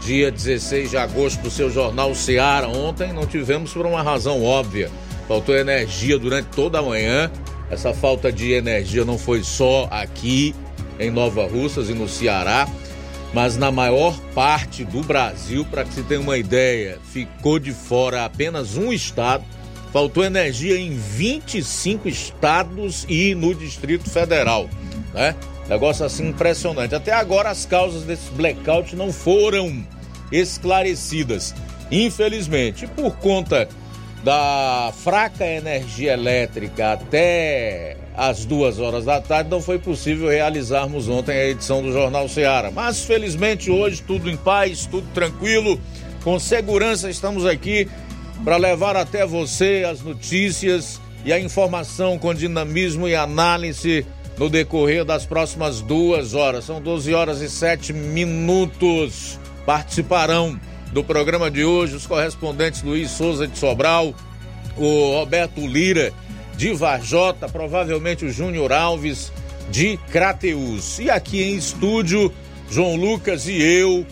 dia 16 de agosto do seu jornal Seara. Ontem não tivemos por uma razão óbvia. Faltou energia durante toda a manhã. Essa falta de energia não foi só aqui em Nova Russas e no Ceará, mas na maior parte do Brasil, para que se tenha uma ideia, ficou de fora apenas um estado. Faltou energia em 25 estados e no Distrito Federal, né? Negócio assim impressionante. Até agora as causas desse blackout não foram esclarecidas. Infelizmente, por conta da fraca energia elétrica até as duas horas da tarde, não foi possível realizarmos ontem a edição do Jornal Seara. Mas felizmente hoje tudo em paz, tudo tranquilo, com segurança estamos aqui para levar até você as notícias e a informação com dinamismo e análise no decorrer das próximas duas horas. São 12 horas e 7 minutos. Participarão do programa de hoje os correspondentes Luiz Souza de Sobral, o Roberto Lira de Varjota, provavelmente o Júnior Alves de Crateus. E aqui em estúdio, João Lucas e eu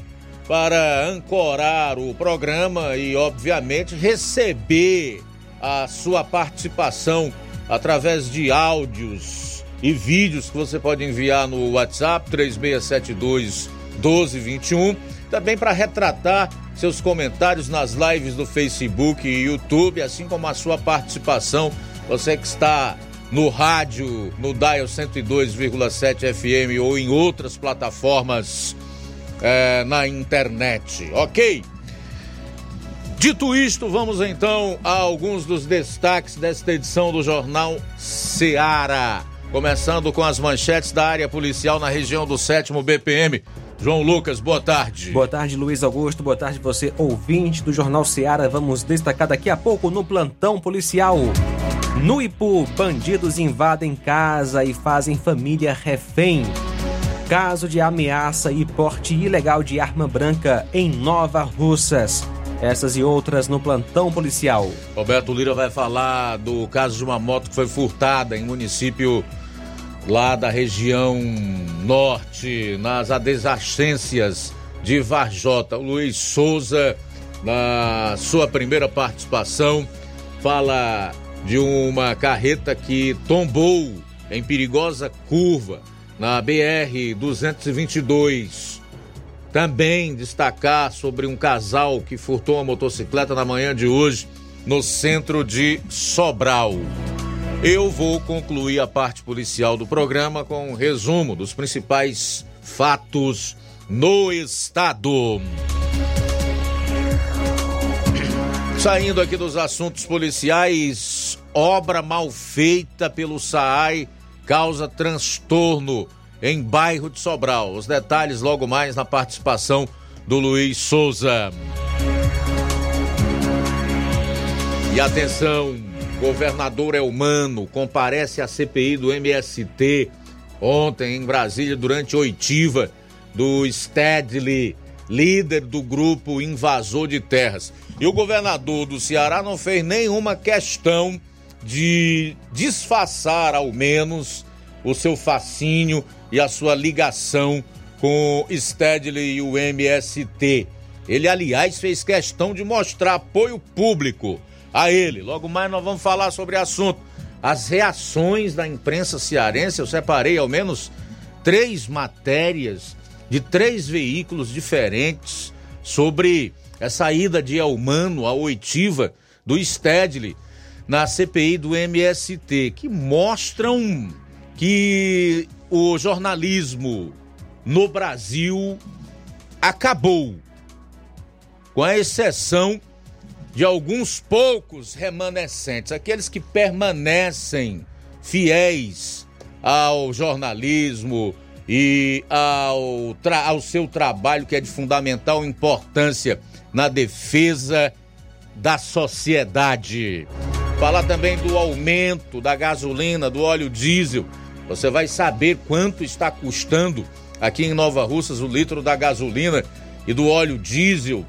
para ancorar o programa e, obviamente, receber a sua participação através de áudios e vídeos que você pode enviar no WhatsApp 3672 1221. Também para retratar seus comentários nas lives do Facebook e YouTube, assim como a sua participação. Você que está no rádio, no Dial 102,7 FM ou em outras plataformas é, na internet, ok? Dito isto, vamos então a alguns dos destaques desta edição do Jornal Seara. Começando com as manchetes da área policial na região do 7 BPM. João Lucas, boa tarde. Boa tarde, Luiz Augusto. Boa tarde, você ouvinte do Jornal Seara. Vamos destacar daqui a pouco no plantão policial. No Ipu, bandidos invadem casa e fazem família refém. Caso de ameaça e porte ilegal de arma branca em Nova Russas. Essas e outras no plantão policial. Roberto Lira vai falar do caso de uma moto que foi furtada em município lá da região norte, nas adjacências de Varjota. O Luiz Souza, na sua primeira participação, fala de uma carreta que tombou em perigosa curva na BR 222. Também destacar sobre um casal que furtou uma motocicleta na manhã de hoje no centro de Sobral. Eu vou concluir a parte policial do programa com um resumo dos principais fatos no estado. Saindo aqui dos assuntos policiais, obra mal feita pelo SAAI causa transtorno em bairro de Sobral. Os detalhes logo mais na participação do Luiz Souza. E atenção, Governador Elmano comparece à CPI do MST ontem em Brasília durante oitiva do Stedley, líder do grupo invasor de terras. E o governador do Ceará não fez nenhuma questão de disfarçar, ao menos, o seu fascínio e a sua ligação com Stedley e o MST. Ele, aliás, fez questão de mostrar apoio público a ele. Logo mais nós vamos falar sobre o assunto. As reações da imprensa cearense, eu separei ao menos três matérias de três veículos diferentes sobre essa ida de Elmano à oitiva do Stedley na CPI do MST, que mostram que o jornalismo no Brasil acabou, com a exceção de alguns poucos remanescentes, aqueles que permanecem fiéis ao jornalismo, e ao, ao seu trabalho que é de fundamental importância na defesa da sociedade. Falar também do aumento da gasolina, do óleo diesel. Você vai saber quanto está custando aqui em Nova Russas o litro da gasolina e do óleo diesel,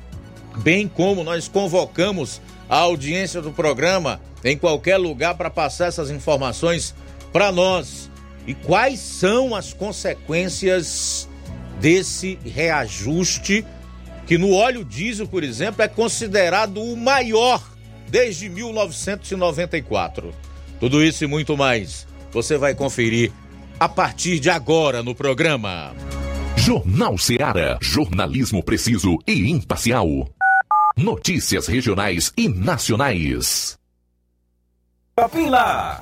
bem como nós convocamos a audiência do programa em qualquer lugar para passar essas informações para nós. E quais são as consequências desse reajuste que no óleo diesel, por exemplo, é considerado o maior desde 1994. Tudo isso e muito mais você vai conferir a partir de agora no programa. Jornal Ceará, jornalismo preciso e imparcial. Notícias regionais e nacionais. Lá.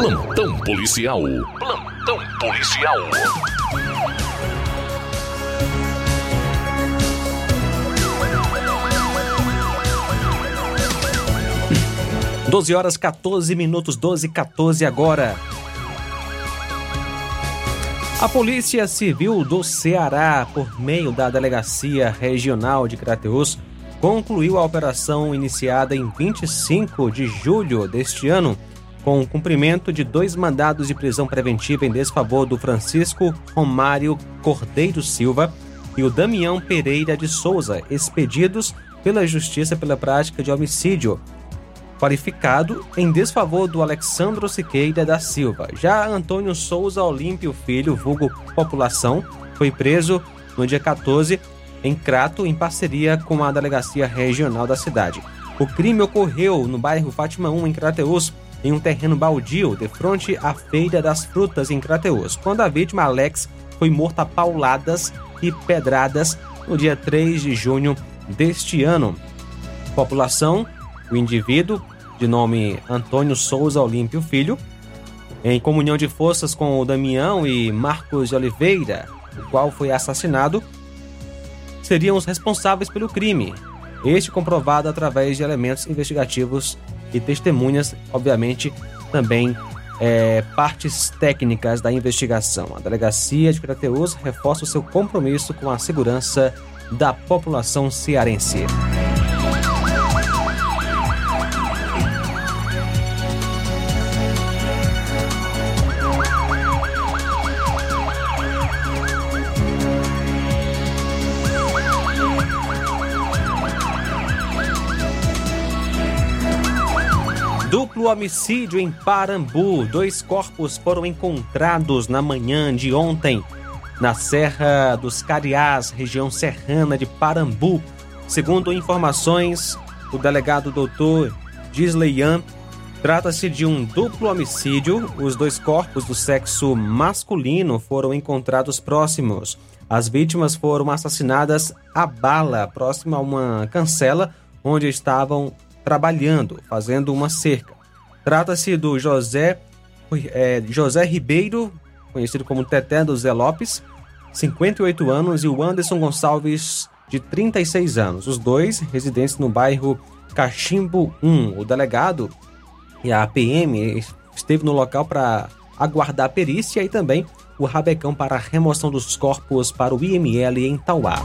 Plantão policial. Plantão policial. Doze horas 14 minutos, 12 14 agora. A Polícia Civil do Ceará, por meio da Delegacia Regional de Crateus, concluiu a operação iniciada em 25 de julho deste ano com o cumprimento de dois mandados de prisão preventiva em desfavor do Francisco Romário Cordeiro Silva e o Damião Pereira de Souza, expedidos pela Justiça pela prática de homicídio qualificado em desfavor do Alexandro Siqueira da Silva. Já Antônio Souza Olímpio Filho, vulgo População, foi preso no dia 14 em Crato, em parceria com a Delegacia Regional da cidade. O crime ocorreu no bairro Fátima 1, em Crateus, em um terreno baldio, de frente à Feira das Frutas, em Crateus, quando a vítima, Alex, foi morta a pauladas e pedradas no dia 3 de junho deste ano. População, o indivíduo, de nome Antônio Souza Olímpio Filho, em comunhão de forças com o Damião e Marcos de Oliveira, o qual foi assassinado, seriam os responsáveis pelo crime. Este comprovado através de elementos investigativos e testemunhas, obviamente, também é, partes técnicas da investigação. A delegacia de Crateus reforça o seu compromisso com a segurança da população cearense. Homicídio em Parambu. Dois corpos foram encontrados na manhã de ontem na Serra dos Cariás, região serrana de Parambu. Segundo informações do delegado doutor Gisleian, trata-se de um duplo homicídio. Os dois corpos do sexo masculino foram encontrados próximos. As vítimas foram assassinadas a bala, próximo a uma cancela onde estavam trabalhando, fazendo uma cerca. Trata-se do José, é, José Ribeiro, conhecido como Teté do Zé Lopes, 58 anos, e o Anderson Gonçalves, de 36 anos. Os dois residentes no bairro Cachimbo 1. O delegado e a PM esteve no local para aguardar a perícia e também o rabecão para a remoção dos corpos para o IML em Tauá.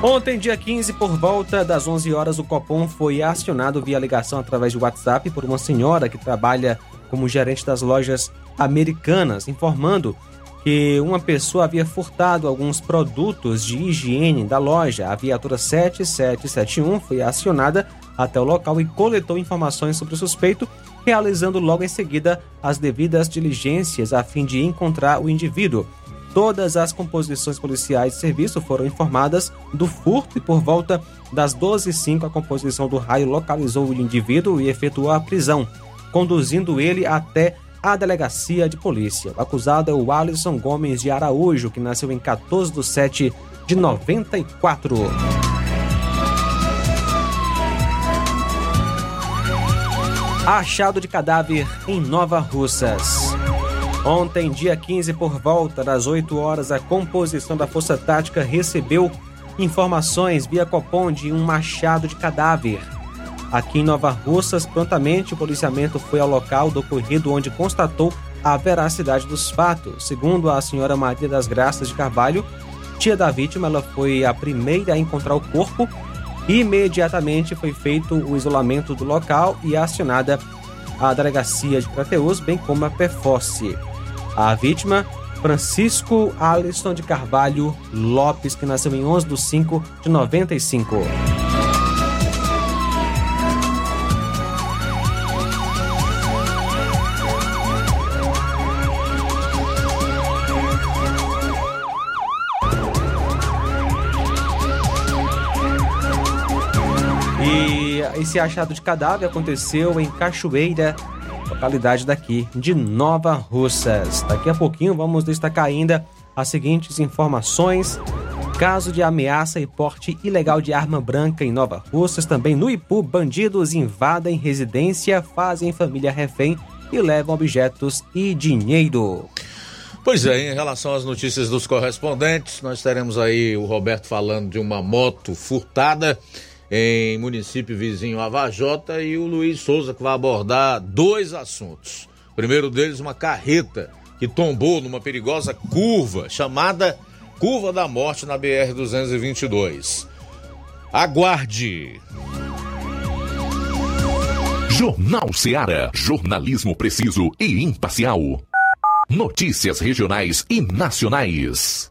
Ontem, dia 15, por volta das 11 horas, o Copom foi acionado via ligação através de WhatsApp por uma senhora que trabalha como gerente das lojas americanas, informando que uma pessoa havia furtado alguns produtos de higiene da loja. A viatura 7771 foi acionada até o local e coletou informações sobre o suspeito, realizando logo em seguida as devidas diligências a fim de encontrar o indivíduo. Todas as composições policiais de serviço foram informadas do furto e por volta das 12h05 a composição do raio localizou o indivíduo e efetuou a prisão, conduzindo ele até a delegacia de polícia. O acusado é o Alisson Gomes de Araújo, que nasceu em 14 de 7 de 94. Achado de cadáver em Nova Russas. Ontem, dia 15, por volta das 8 horas, a composição da Força Tática recebeu informações via Copom de um machado de cadáver. Aqui em Nova Russas, prontamente o policiamento foi ao local do ocorrido onde constatou a veracidade dos fatos. Segundo a senhora Maria das Graças de Carvalho, tia da vítima, ela foi a primeira a encontrar o corpo e imediatamente foi feito o isolamento do local e acionada a delegacia de Crateus, bem como a PFOSSE. A vítima, Francisco Alisson de Carvalho Lopes, que nasceu em 11 de 5 de 95. E esse achado de cadáver aconteceu em Cachoeira, localidade daqui de Nova Russas. Daqui a pouquinho vamos destacar ainda as seguintes informações. Caso de ameaça e porte ilegal de arma branca em Nova Russas, também no Ipu, bandidos invadem residência, fazem família refém e levam objetos e dinheiro. Pois é, em relação às notícias dos correspondentes, nós teremos aí o Roberto falando de uma moto furtada em município vizinho a Vajota e o Luiz Souza que vai abordar dois assuntos. O primeiro deles, uma carreta que tombou numa perigosa curva chamada Curva da Morte na BR-222. Aguarde! Jornal Seara. Jornalismo preciso e imparcial. Notícias regionais e nacionais.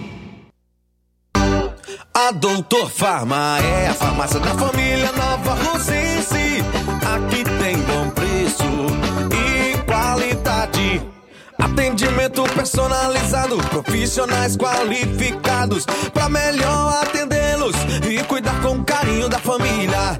A Doutor Farma é a farmácia da família Nova Rosense. Aqui tem bom preço e qualidade. Atendimento personalizado, profissionais qualificados para melhor atendê-los e cuidar com carinho da família.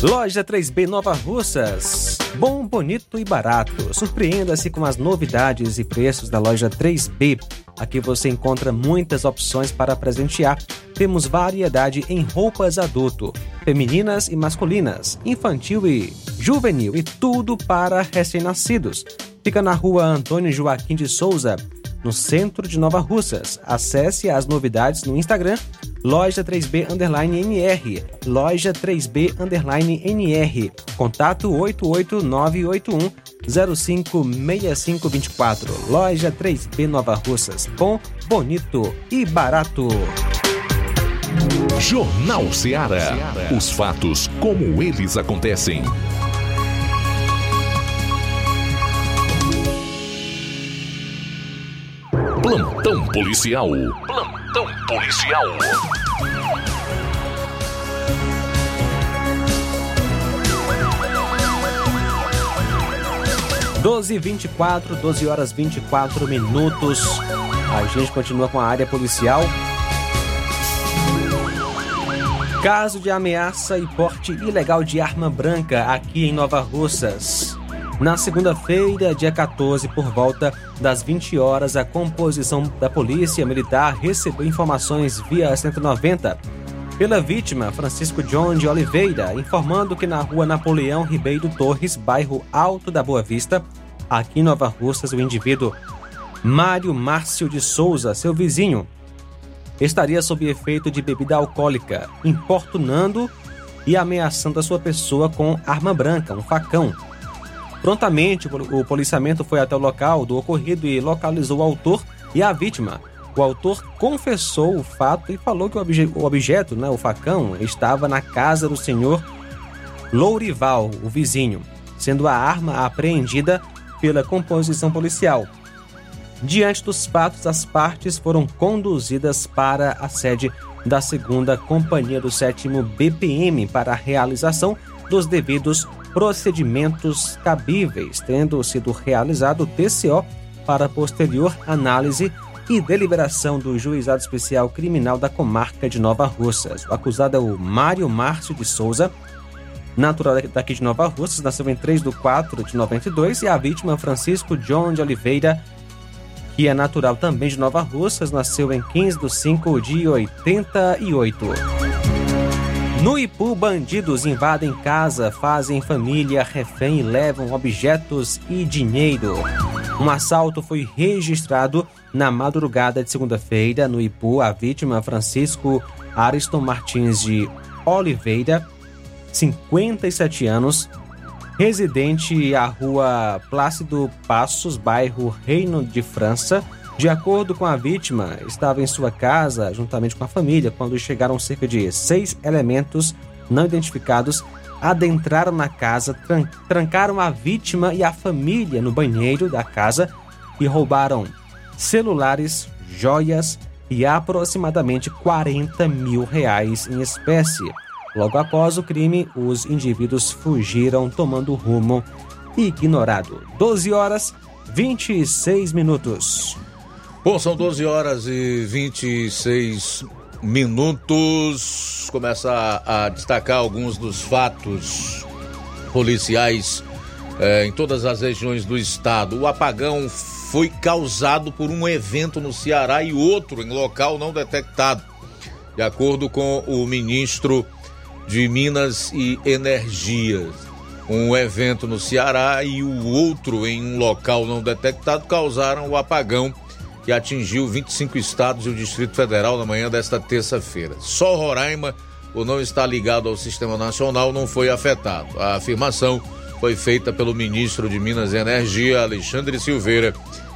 Loja 3B Nova Russas. Bom, bonito e barato. Surpreenda-se com as novidades e preços da loja 3B. Aqui você encontra muitas opções para presentear. Temos variedade em roupas adulto, femininas e masculinas, infantil e juvenil e tudo para recém-nascidos. Fica na rua Antônio Joaquim de Souza, no centro de Nova Russas. Acesse as novidades no Instagram Loja 3B Underline NR. Loja 3B Underline NR. Contato 88981 056524. Loja 3B Nova Russas. Bom, bonito e barato. Jornal Ceará. Os fatos como eles acontecem. Plantão policial. Plantão policial. Doze e 24, 12 horas 24 minutos. A gente continua com a área policial. Caso de ameaça e porte ilegal de arma branca aqui em Nova Russas. Na segunda-feira, dia 14, por volta das 20 horas, a composição da Polícia Militar recebeu informações via 190 pela vítima, Francisco John de Oliveira, informando que na rua Napoleão Ribeiro Torres, bairro Alto da Boa Vista, aqui em Nova Russas, o indivíduo Mário Márcio de Souza, seu vizinho, estaria sob efeito de bebida alcoólica, importunando e ameaçando a sua pessoa com arma branca, um facão. Prontamente, o policiamento foi até o local do ocorrido e localizou o autor e a vítima. O autor confessou o fato e falou que o, obje o objeto, né, o facão, estava na casa do senhor Lourival, o vizinho, sendo a arma apreendida pela composição policial. Diante dos fatos, as partes foram conduzidas para a sede da segunda Companhia do Sétimo BPM para a realização dos devidos procedimentos cabíveis, tendo sido realizado o TCO para posterior análise e deliberação do Juizado Especial Criminal da Comarca de Nova Russas. O acusado é o Mário Márcio de Souza, natural daqui de Nova Russas, nasceu em 3 de 4 de 92, e a vítima Francisco John de Oliveira que é natural também de Nova Russas, nasceu em 15 de 5 de 88. No Ipu, bandidos invadem casa, fazem família refém e levam objetos e dinheiro. Um assalto foi registrado na madrugada de segunda-feira no Ipu. A vítima, Francisco Ariston Martins de Oliveira, 57 anos, residente à rua Plácido Passos, bairro Reino de França. De acordo com a vítima, estava em sua casa juntamente com a família quando chegaram cerca de seis elementos não identificados, adentraram na casa, tran trancaram a vítima e a família no banheiro da casa e roubaram celulares, joias e aproximadamente 40 mil reais em espécie. Logo após o crime, os indivíduos fugiram tomando rumo ignorado. 12 horas 26 minutos. Bom, são 12 horas e 26 minutos. Começa a, destacar alguns dos fatos policiais eh, em todas as regiões do estado. O apagão foi causado por um evento no Ceará e outro em local não detectado. De acordo com o ministro de Minas e Energias. Um evento no Ceará e o outro em um local não detectado causaram o apagão que atingiu 25 estados e o Distrito Federal na manhã desta terça-feira. Só Roraima, por não estar ligado ao Sistema Nacional, não foi afetado. A afirmação foi feita pelo ministro de Minas e Energia, Alexandre Silveira,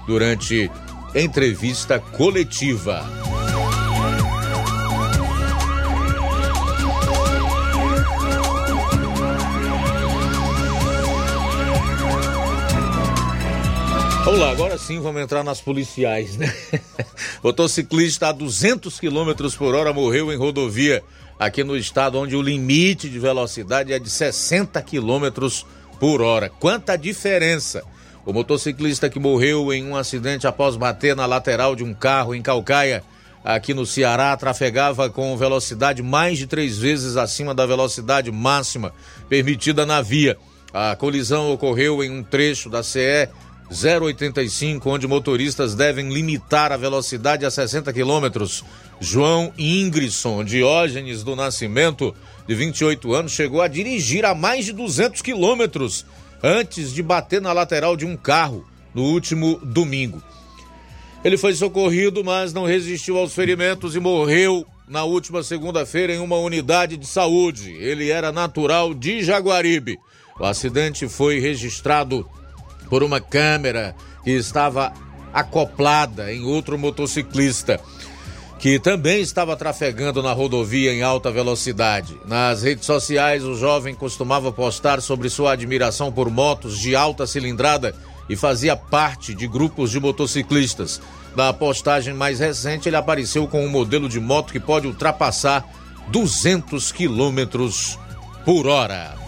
durante entrevista coletiva. Vamos lá, agora sim vamos entrar nas policiais, né? Motociclista a 200 km por hora morreu em rodovia aqui no estado, onde o limite de velocidade é de 60 km por hora. Quanta diferença! O motociclista que morreu em um acidente após bater na lateral de um carro em Calcaia, aqui no Ceará, trafegava com velocidade mais de três vezes acima da velocidade máxima permitida na via. A colisão ocorreu em um trecho da CE 085, onde motoristas devem limitar a velocidade a 60 quilômetros. João Ingrisson Diógenes do Nascimento, de 28 anos, chegou a dirigir a mais de 200 quilômetros antes de bater na lateral de um carro no último domingo. Ele foi socorrido, mas não resistiu aos ferimentos e morreu na última segunda-feira em uma unidade de saúde. Ele era natural de Jaguaribe. O acidente foi registrado por uma câmera que estava acoplada em outro motociclista que também estava trafegando na rodovia em alta velocidade. Nas redes sociais, o jovem costumava postar sobre sua admiração por motos de alta cilindrada e fazia parte de grupos de motociclistas. Na postagem mais recente, ele apareceu com um modelo de moto que pode ultrapassar 200 quilômetros por hora.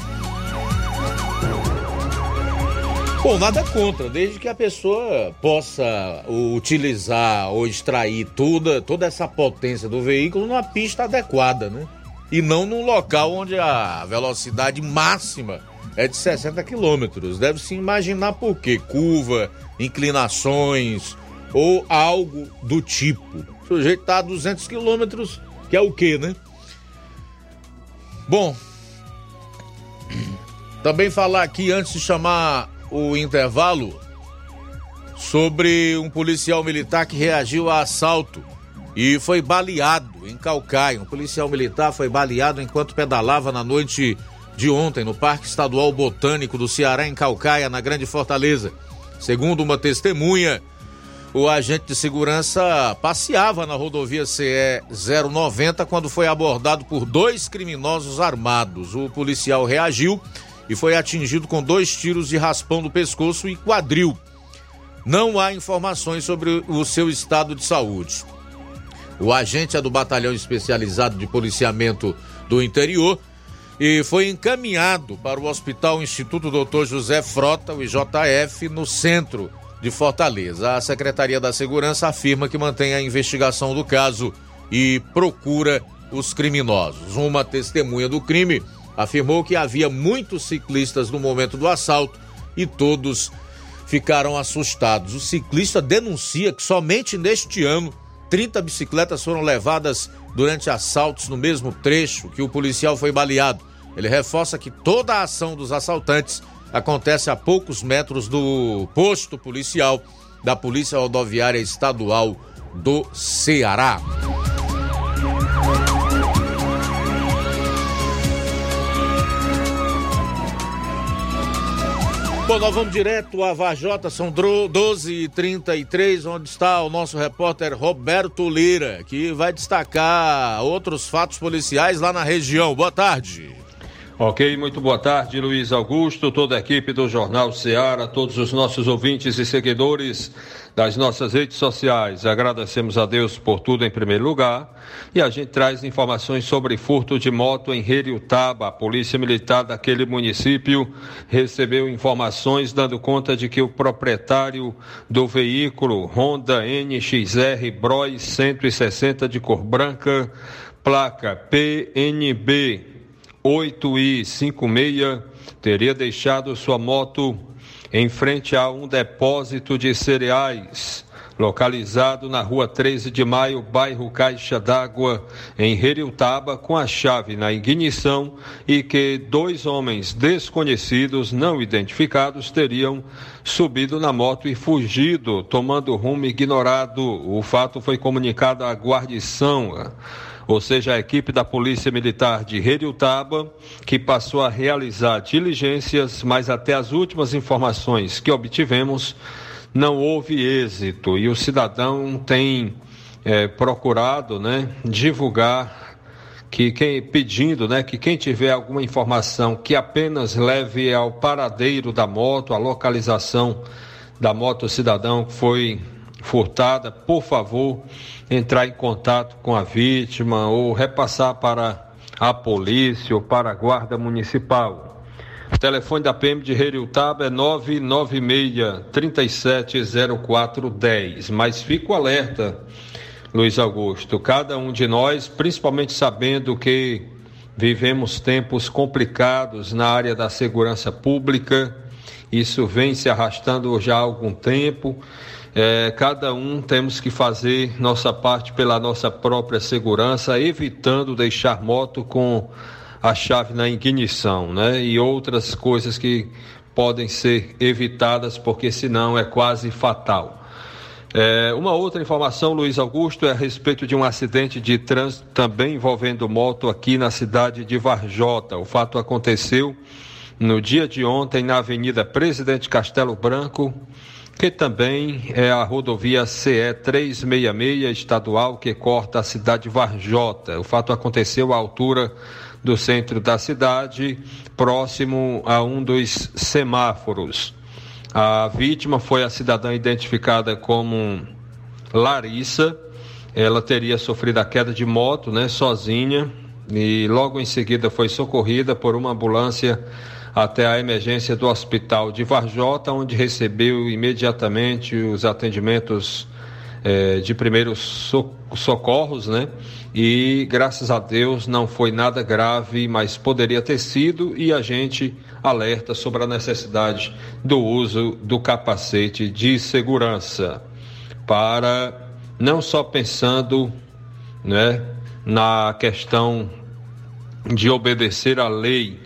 Bom, nada contra, desde que a pessoa possa utilizar ou extrair toda, toda essa potência do veículo numa pista adequada, né? E não num local onde a velocidade máxima é de 60 quilômetros. Deve-se imaginar por quê? Curva, inclinações ou algo do tipo. O sujeito está a 200 quilômetros, que é o quê, né? Bom, também falar aqui antes de chamar o intervalo sobre um policial militar que reagiu a assalto e foi baleado em Calcaia. Um policial militar foi baleado enquanto pedalava na noite de ontem no Parque Estadual Botânico do Ceará, em Calcaia, na Grande Fortaleza. Segundo uma testemunha, o agente de segurança passeava na rodovia CE 090 quando foi abordado por dois criminosos armados. O policial reagiu e foi atingido com dois tiros de raspão no pescoço e quadril. Não há informações sobre o seu estado de saúde. O agente é do Batalhão Especializado de Policiamento do Interior e foi encaminhado para o Hospital Instituto Dr. José Frota, o IJF, no centro de Fortaleza. A Secretaria da Segurança afirma que mantém a investigação do caso e procura os criminosos. Uma testemunha do crime afirmou que havia muitos ciclistas no momento do assalto e todos ficaram assustados. O ciclista denuncia que somente neste ano 30 bicicletas foram levadas durante assaltos no mesmo trecho que o policial foi baleado. Ele reforça que toda a ação dos assaltantes acontece a poucos metros do posto policial da Polícia Rodoviária Estadual do Ceará. Bom, nós vamos direto a Vajota, são 12h33, onde está o nosso repórter Roberto Lira, que vai destacar outros fatos policiais lá na região. Boa tarde. Ok, muito boa tarde, Luiz Augusto, toda a equipe do Jornal Ceará, todos os nossos ouvintes e seguidores das nossas redes sociais. Agradecemos a Deus por tudo em primeiro lugar e a gente traz informações sobre furto de moto em Heriutaba. A Polícia Militar daquele município recebeu informações dando conta de que o proprietário do veículo Honda NXR Bros 160 de cor branca, placa PNB 8i56, teria deixado sua moto em frente a um depósito de cereais, localizado na rua 13 de maio, bairro Caixa d'Água, em Heriutaba, com a chave na ignição e que dois homens desconhecidos, não identificados, teriam subido na moto e fugido, tomando rumo ignorado. O fato foi comunicado à guarnição ou seja, a equipe da Polícia Militar de Heriutaba, que passou a realizar diligências, mas até as últimas informações que obtivemos, não houve êxito. E o cidadão tem é, procurado né, divulgar que quem pedindo né, que quem tiver alguma informação que apenas leve ao paradeiro da moto, a localização da moto cidadão que foi furtada, por favor, entrar em contato com a vítima ou repassar para a polícia ou para a guarda municipal. O telefone da PM de Heriutaba é 996 370410. Mas fico alerta, Luiz Augusto, cada um de nós, principalmente sabendo que vivemos tempos complicados na área da segurança pública, isso vem se arrastando já há algum tempo é, cada um temos que fazer nossa parte pela nossa própria segurança, evitando deixar moto com a chave na ignição, né? E outras coisas que podem ser evitadas, porque senão é quase fatal. É, uma outra informação, Luiz Augusto, é a respeito de um acidente de trânsito também envolvendo moto aqui na cidade de Varjota. O fato aconteceu no dia de ontem na Avenida Presidente Castelo Branco, que também é a rodovia CE 366 estadual que corta a cidade de Varjota. O fato aconteceu à altura do centro da cidade, próximo a um dos semáforos. A vítima foi a cidadã identificada como Larissa. Ela teria sofrido a queda de moto, né, sozinha, e logo em seguida foi socorrida por uma ambulância até a emergência do hospital de Varjota, onde recebeu imediatamente os atendimentos eh, de primeiros socorros, né? E graças a Deus não foi nada grave, mas poderia ter sido, e a gente alerta sobre a necessidade do uso do capacete de segurança para não só pensando né, na questão de obedecer à lei,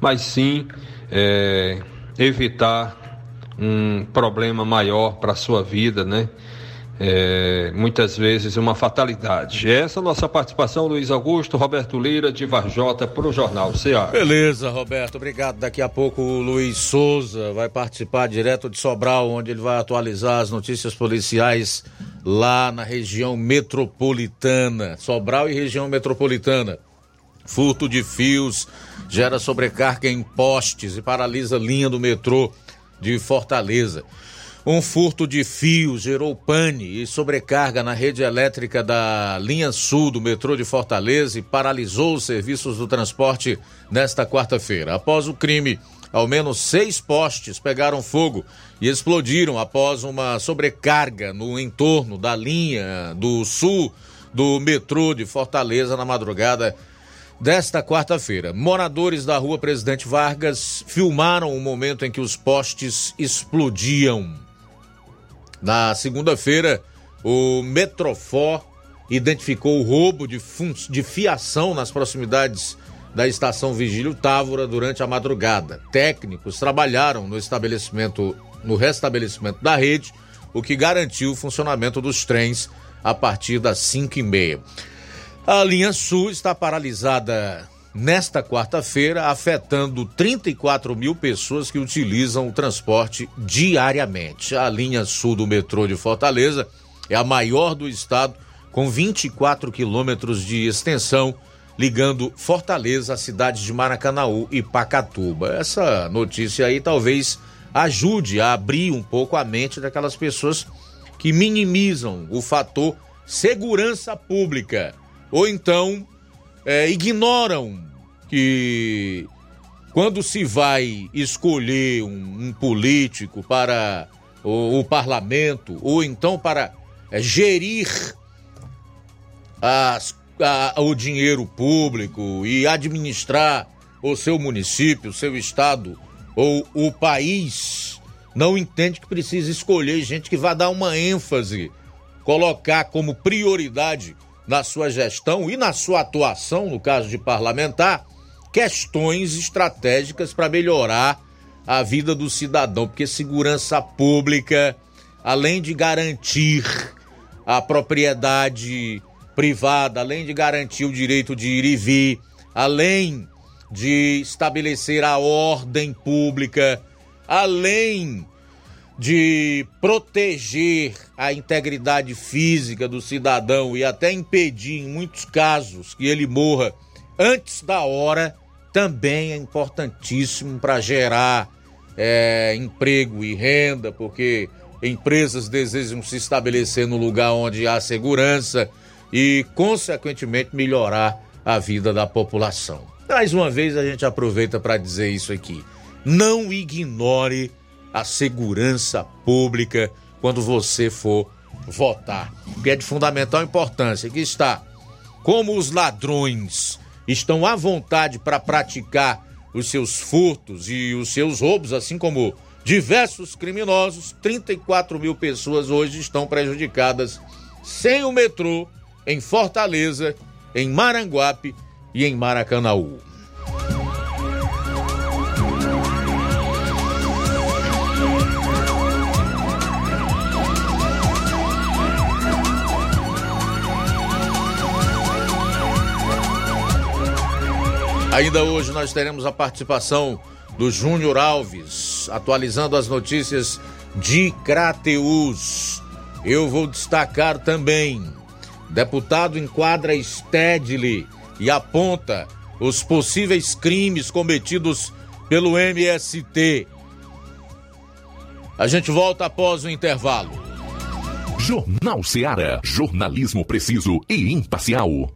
mas sim é, evitar um problema maior para a sua vida, né? É, muitas vezes uma fatalidade. Essa é a nossa participação, Luiz Augusto, Roberto Lira, de Varjota, para o Jornal CA. Beleza, Roberto, obrigado. Daqui a pouco o Luiz Souza vai participar direto de Sobral, onde ele vai atualizar as notícias policiais lá na região metropolitana. Sobral e região metropolitana. Furto de fios gera sobrecarga em postes e paralisa linha do metrô de Fortaleza. Um furto de fios gerou pane e sobrecarga na rede elétrica da linha sul do metrô de Fortaleza e paralisou os serviços do transporte nesta quarta-feira. Após o crime, ao menos seis postes pegaram fogo e explodiram após uma sobrecarga no entorno da linha do sul do metrô de Fortaleza na madrugada desta quarta-feira. Moradores da rua Presidente Vargas filmaram o momento em que os postes explodiam. Na segunda-feira, o Metrofor identificou o roubo de, de fiação nas proximidades da estação Vigílio Távora durante a madrugada. Técnicos trabalharam no estabelecimento, no restabelecimento da rede, o que garantiu o funcionamento dos trens a partir das 5 e meia. A linha Sul está paralisada nesta quarta-feira, afetando 34 mil pessoas que utilizam o transporte diariamente. A linha sul do metrô de Fortaleza é a maior do estado, com 24 quilômetros de extensão, ligando Fortaleza às cidades de Maracanaú e Pacatuba. Essa notícia aí talvez ajude a abrir um pouco a mente daquelas pessoas que minimizam o fator segurança pública ou então é, ignoram que quando se vai escolher um, um político para o, o, parlamento ou então para é, gerir as, a, o dinheiro público e administrar o seu município, o seu estado ou o país, não entende que precisa escolher gente que vai dar uma ênfase, colocar como prioridade na sua gestão e na sua atuação, no caso de parlamentar, questões estratégicas para melhorar a vida do cidadão, porque segurança pública, além de garantir a propriedade privada, além de garantir o direito de ir e vir, além de estabelecer a ordem pública, além de proteger a integridade física do cidadão e até impedir, em muitos casos, que ele morra antes da hora, também é importantíssimo para gerar é, emprego e renda, porque empresas desejam se estabelecer no lugar onde há segurança e, consequentemente, melhorar a vida da população. Mais uma vez, a gente aproveita para dizer isso aqui. Não ignore a segurança pública quando você for votar, que é de fundamental importância. Aqui está. Como os ladrões estão à vontade para praticar os seus furtos e os seus roubos, assim como diversos criminosos, 34 mil pessoas hoje estão prejudicadas sem o metrô em Fortaleza, em Maranguape e em Maracanaú. Ainda hoje nós teremos a participação do Júnior Alves, atualizando as notícias de Crateus. Eu vou destacar também: deputado enquadra Stedley e aponta os possíveis crimes cometidos pelo MST. A gente volta após o intervalo. Jornal Seara. Jornalismo preciso e imparcial.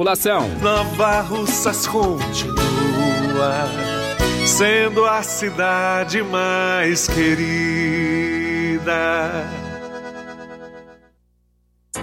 Nova Russas continua sendo a cidade mais querida.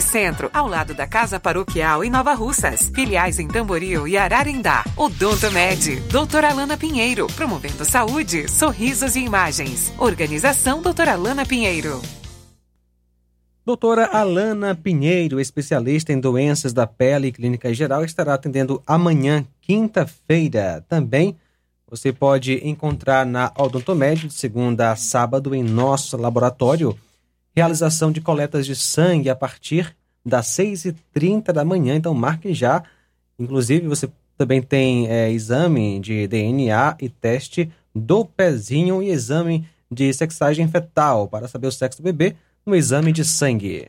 Centro, ao lado da Casa Paroquial em Nova Russas. Filiais em Tamboril e Ararindá. Odonto Med, doutora Alana Pinheiro, promovendo saúde, sorrisos e imagens. Organização doutora Alana Pinheiro. Doutora Alana Pinheiro, especialista em doenças da pele e clínica geral, estará atendendo amanhã, quinta-feira. Também você pode encontrar na Odontomed de segunda a sábado em nosso laboratório realização de coletas de sangue a partir das 6h30 da manhã. Então marque já. Inclusive, você também tem é, exame de DNA e teste do pezinho e exame de sexagem fetal para saber o sexo do bebê no exame de sangue.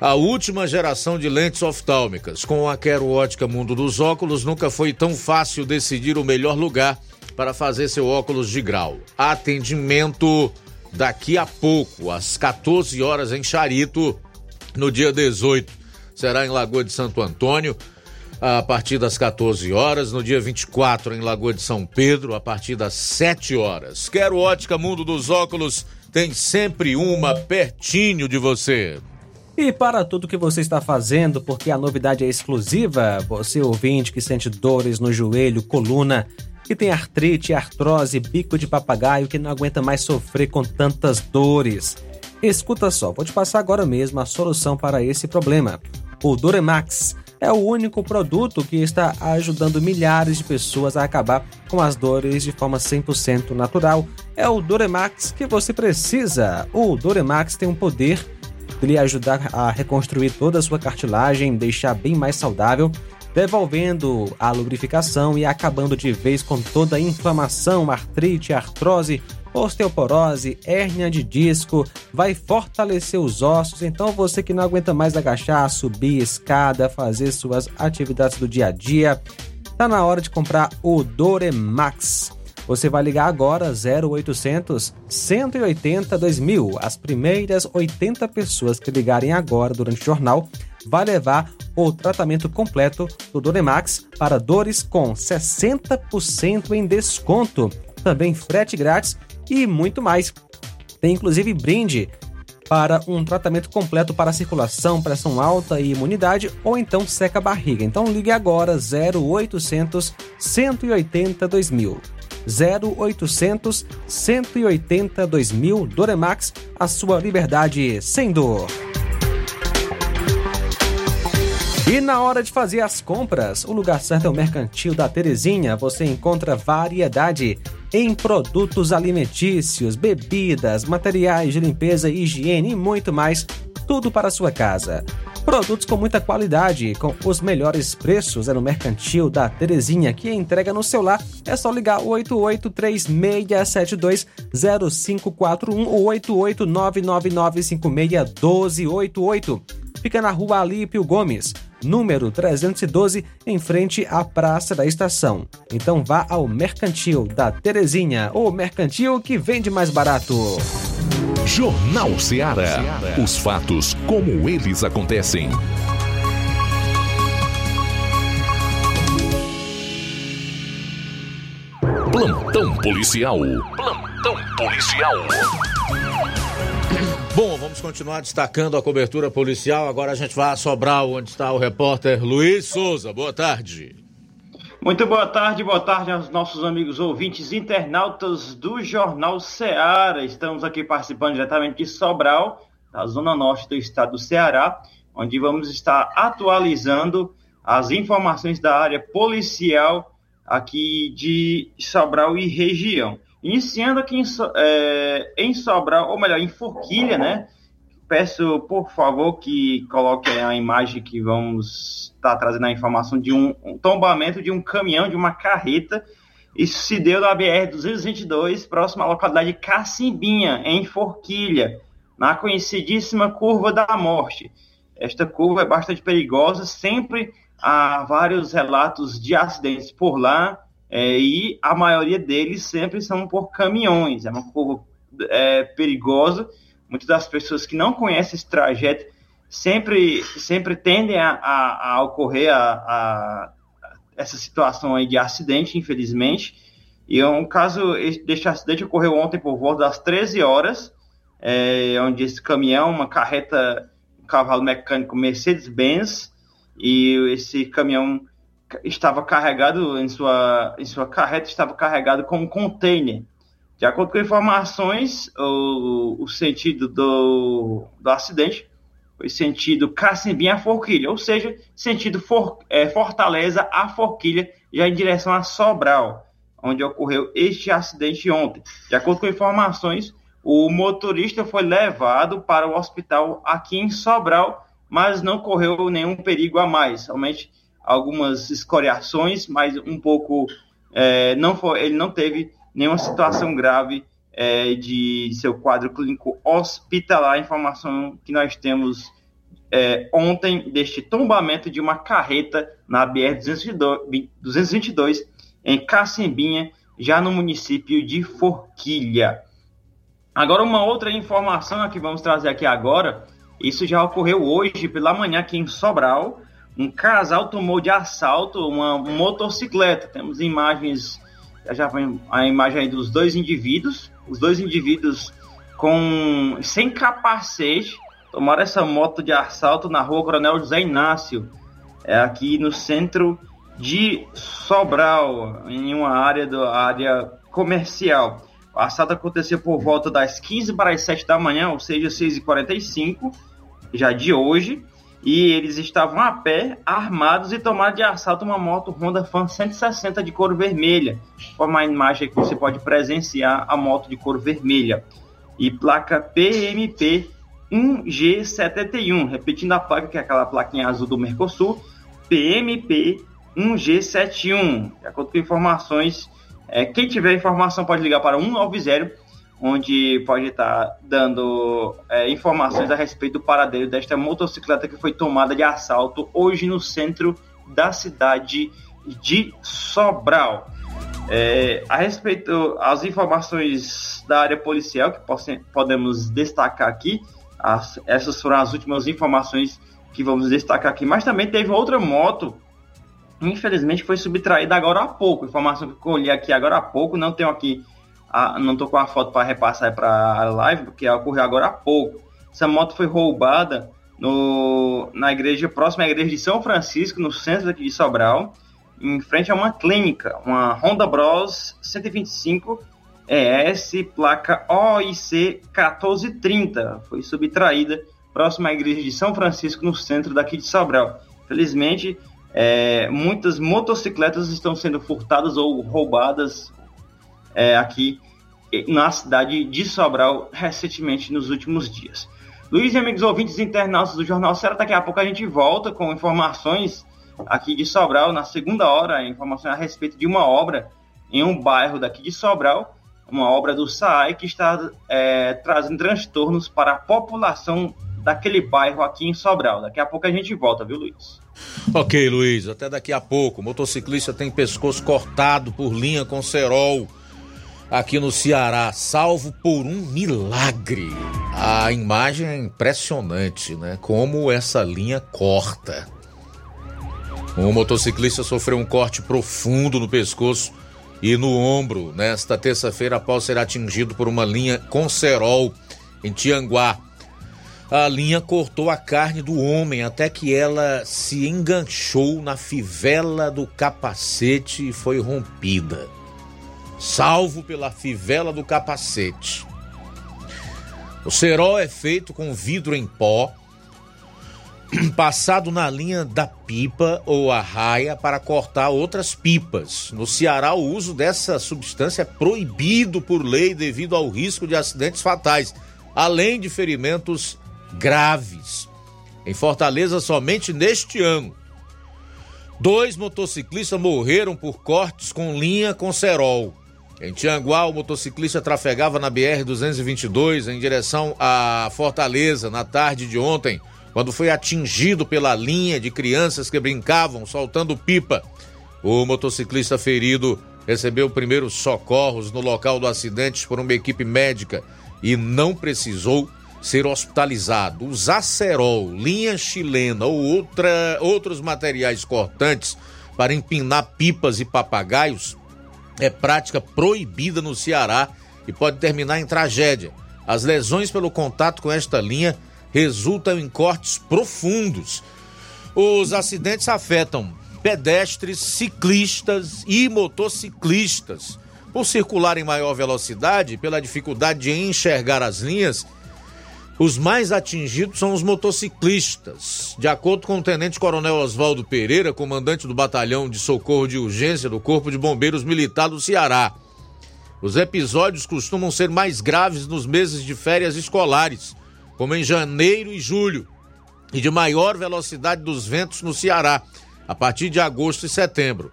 a última geração de lentes oftálmicas. Com a Quero Ótica Mundo dos Óculos, nunca foi tão fácil decidir o melhor lugar para fazer seu óculos de grau. Atendimento daqui a pouco, às 14 horas em Charito, no dia 18. Será em Lagoa de Santo Antônio, a partir das 14 horas. No dia 24, em Lagoa de São Pedro, a partir das 7 horas. Quero Ótica Mundo dos Óculos, tem sempre uma pertinho de você. E para tudo que você está fazendo, porque a novidade é exclusiva, você ouvinte que sente dores no joelho, coluna, que tem artrite, artrose, bico de papagaio, que não aguenta mais sofrer com tantas dores. Escuta só, vou te passar agora mesmo a solução para esse problema. O Doremax é o único produto que está ajudando milhares de pessoas a acabar com as dores de forma 100% natural. É o Doremax que você precisa. O Doremax tem um poder lhe ajudar a reconstruir toda a sua cartilagem, deixar bem mais saudável, devolvendo a lubrificação e acabando de vez com toda a inflamação, artrite, artrose, osteoporose, hérnia de disco, vai fortalecer os ossos. Então você que não aguenta mais agachar, subir escada, fazer suas atividades do dia a dia, tá na hora de comprar o Doremax. Você vai ligar agora 0800 180 2000. As primeiras 80 pessoas que ligarem agora durante o jornal vai levar o tratamento completo do Doremax para dores com 60% em desconto. Também frete grátis e muito mais. Tem inclusive brinde para um tratamento completo para circulação, pressão alta e imunidade ou então seca a barriga. Então ligue agora 0800 180 2000. 0800 180 2000 Doremax, a sua liberdade sem dor. E na hora de fazer as compras, o lugar certo é o Mercantil da Terezinha. Você encontra variedade em produtos alimentícios, bebidas, materiais de limpeza higiene e muito mais tudo para sua casa. Produtos com muita qualidade, com os melhores preços é no Mercantil da Terezinha, que entrega no celular. É só ligar 8836720541 ou 88999561288. Fica na rua Alípio Gomes, número 312, em frente à Praça da Estação. Então vá ao Mercantil da Terezinha, o mercantil que vende mais barato. Jornal Ceará. Os fatos como eles acontecem. Plantão policial. Plantão policial. Bom, vamos continuar destacando a cobertura policial. Agora a gente vai a Sobral, onde está o repórter Luiz Souza. Boa tarde. Muito boa tarde, boa tarde aos nossos amigos ouvintes internautas do Jornal Ceará. Estamos aqui participando diretamente de Sobral, da zona norte do estado do Ceará, onde vamos estar atualizando as informações da área policial aqui de Sobral e região. Iniciando aqui em, é, em Sobral, ou melhor, em Forquilha, né? Peço, por favor, que coloquem a imagem que vamos estar trazendo a informação de um, um tombamento de um caminhão, de uma carreta. Isso se deu na BR-222, próximo à localidade Cacimbinha, em Forquilha, na conhecidíssima Curva da Morte. Esta curva é bastante perigosa, sempre há vários relatos de acidentes por lá, é, e a maioria deles sempre são por caminhões. É uma curva é, perigosa. Muitas das pessoas que não conhecem esse trajeto sempre, sempre tendem a, a, a ocorrer a, a, essa situação aí de acidente, infelizmente. E é um caso deste acidente ocorreu ontem por volta das 13 horas, é, onde esse caminhão, uma carreta, um cavalo mecânico Mercedes-Benz, e esse caminhão estava carregado em sua, em sua carreta, estava carregado com um container. De acordo com informações, o, o sentido do, do acidente foi sentido Cacimbinha a Forquilha, ou seja, sentido for, é, Fortaleza a Forquilha, já em direção a Sobral, onde ocorreu este acidente ontem. De acordo com informações, o motorista foi levado para o hospital aqui em Sobral, mas não correu nenhum perigo a mais, somente algumas escoriações, mas um pouco é, não foi, ele não teve nenhuma situação grave é, de seu quadro clínico hospitalar. Informação que nós temos é, ontem deste tombamento de uma carreta na BR 222 em Cacimbinha, já no município de Forquilha. Agora uma outra informação que vamos trazer aqui agora, isso já ocorreu hoje pela manhã aqui em Sobral um casal tomou de assalto uma motocicleta. Temos imagens, já vem a imagem aí dos dois indivíduos, os dois indivíduos com sem capacete tomaram essa moto de assalto na rua Coronel José Inácio, é aqui no centro de Sobral, em uma área da área comercial. O assalto aconteceu por volta das 15 para as 7 da manhã, ou seja, 6h45, já de hoje e eles estavam a pé, armados e tomaram de assalto uma moto Honda Fan 160 de cor vermelha. Como a imagem que você pode presenciar a moto de cor vermelha. E placa PMP 1G71, repetindo a placa, que é aquela plaquinha azul do Mercosul, PMP 1G71. De acordo com informações, é, quem tiver informação pode ligar para 190 onde pode estar dando é, informações a respeito do paradeiro desta motocicleta que foi tomada de assalto hoje no centro da cidade de Sobral. É, a respeito as informações da área policial que posse, podemos destacar aqui, as, essas foram as últimas informações que vamos destacar aqui, mas também teve outra moto, infelizmente foi subtraída agora há pouco, informação que colhi aqui agora há pouco, não tenho aqui a, não tô com a foto para repassar para a live, porque ocorreu agora há pouco. Essa moto foi roubada no, na igreja próxima à igreja de São Francisco, no centro aqui de Sobral, em frente a uma clínica, uma Honda Bros 125 ES, placa OIC 1430. Foi subtraída próxima à igreja de São Francisco, no centro daqui de Sobral. Felizmente, é, muitas motocicletas estão sendo furtadas ou roubadas é, aqui na cidade de Sobral recentemente nos últimos dias. Luiz e amigos ouvintes internautas do Jornal Ceará, daqui a pouco a gente volta com informações aqui de Sobral, na segunda hora, informações a respeito de uma obra em um bairro daqui de Sobral, uma obra do SAAI que está é, trazendo transtornos para a população daquele bairro aqui em Sobral. Daqui a pouco a gente volta, viu, Luiz? Ok, Luiz, até daqui a pouco. O motociclista tem pescoço cortado por linha com cerol aqui no Ceará, salvo por um milagre. A imagem é impressionante, né? Como essa linha corta. O motociclista sofreu um corte profundo no pescoço e no ombro nesta terça-feira após ser atingido por uma linha com cerol em Tianguá. A linha cortou a carne do homem até que ela se enganchou na fivela do capacete e foi rompida salvo pela fivela do capacete. O cerol é feito com vidro em pó, passado na linha da pipa ou a raia para cortar outras pipas. No Ceará, o uso dessa substância é proibido por lei devido ao risco de acidentes fatais, além de ferimentos graves. Em Fortaleza, somente neste ano, dois motociclistas morreram por cortes com linha com cerol. Em Tianguá, o motociclista trafegava na BR-222 em direção à Fortaleza na tarde de ontem, quando foi atingido pela linha de crianças que brincavam soltando pipa. O motociclista ferido recebeu primeiros socorros no local do acidente por uma equipe médica e não precisou ser hospitalizado. O Zacerol, linha chilena ou outra, outros materiais cortantes para empinar pipas e papagaios é prática proibida no Ceará e pode terminar em tragédia. As lesões pelo contato com esta linha resultam em cortes profundos. Os acidentes afetam pedestres, ciclistas e motociclistas. Por circular em maior velocidade, pela dificuldade de enxergar as linhas, os mais atingidos são os motociclistas. De acordo com o Tenente Coronel Oswaldo Pereira, comandante do Batalhão de Socorro de Urgência do Corpo de Bombeiros Militar do Ceará, os episódios costumam ser mais graves nos meses de férias escolares, como em janeiro e julho, e de maior velocidade dos ventos no Ceará, a partir de agosto e setembro.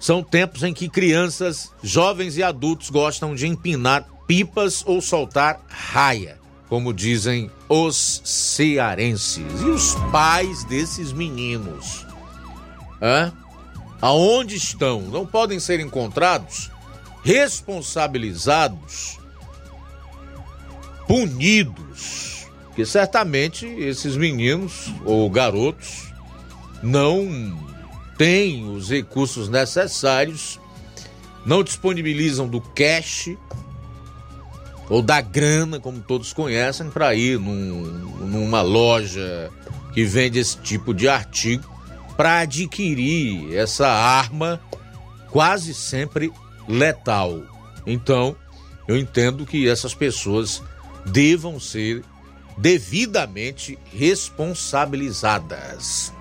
São tempos em que crianças, jovens e adultos gostam de empinar pipas ou soltar raia como dizem os cearenses. E os pais desses meninos? Hã? Aonde estão? Não podem ser encontrados, responsabilizados, punidos. Que certamente esses meninos ou garotos não têm os recursos necessários, não disponibilizam do cash ou da grana, como todos conhecem, para ir num, numa loja que vende esse tipo de artigo para adquirir essa arma quase sempre letal. Então, eu entendo que essas pessoas devam ser devidamente responsabilizadas.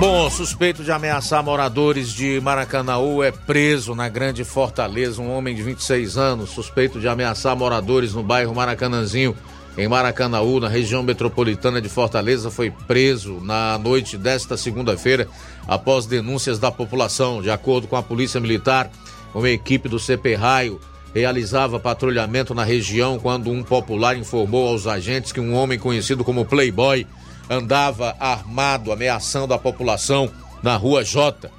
Bom, suspeito de ameaçar moradores de Maracanaú é preso na Grande Fortaleza. Um homem de 26 anos, suspeito de ameaçar moradores no bairro Maracanãzinho, em Maracanaú, na região metropolitana de Fortaleza, foi preso na noite desta segunda-feira após denúncias da população. De acordo com a Polícia Militar, uma equipe do CP Raio realizava patrulhamento na região quando um popular informou aos agentes que um homem conhecido como Playboy andava armado, ameaçando a população na rua J.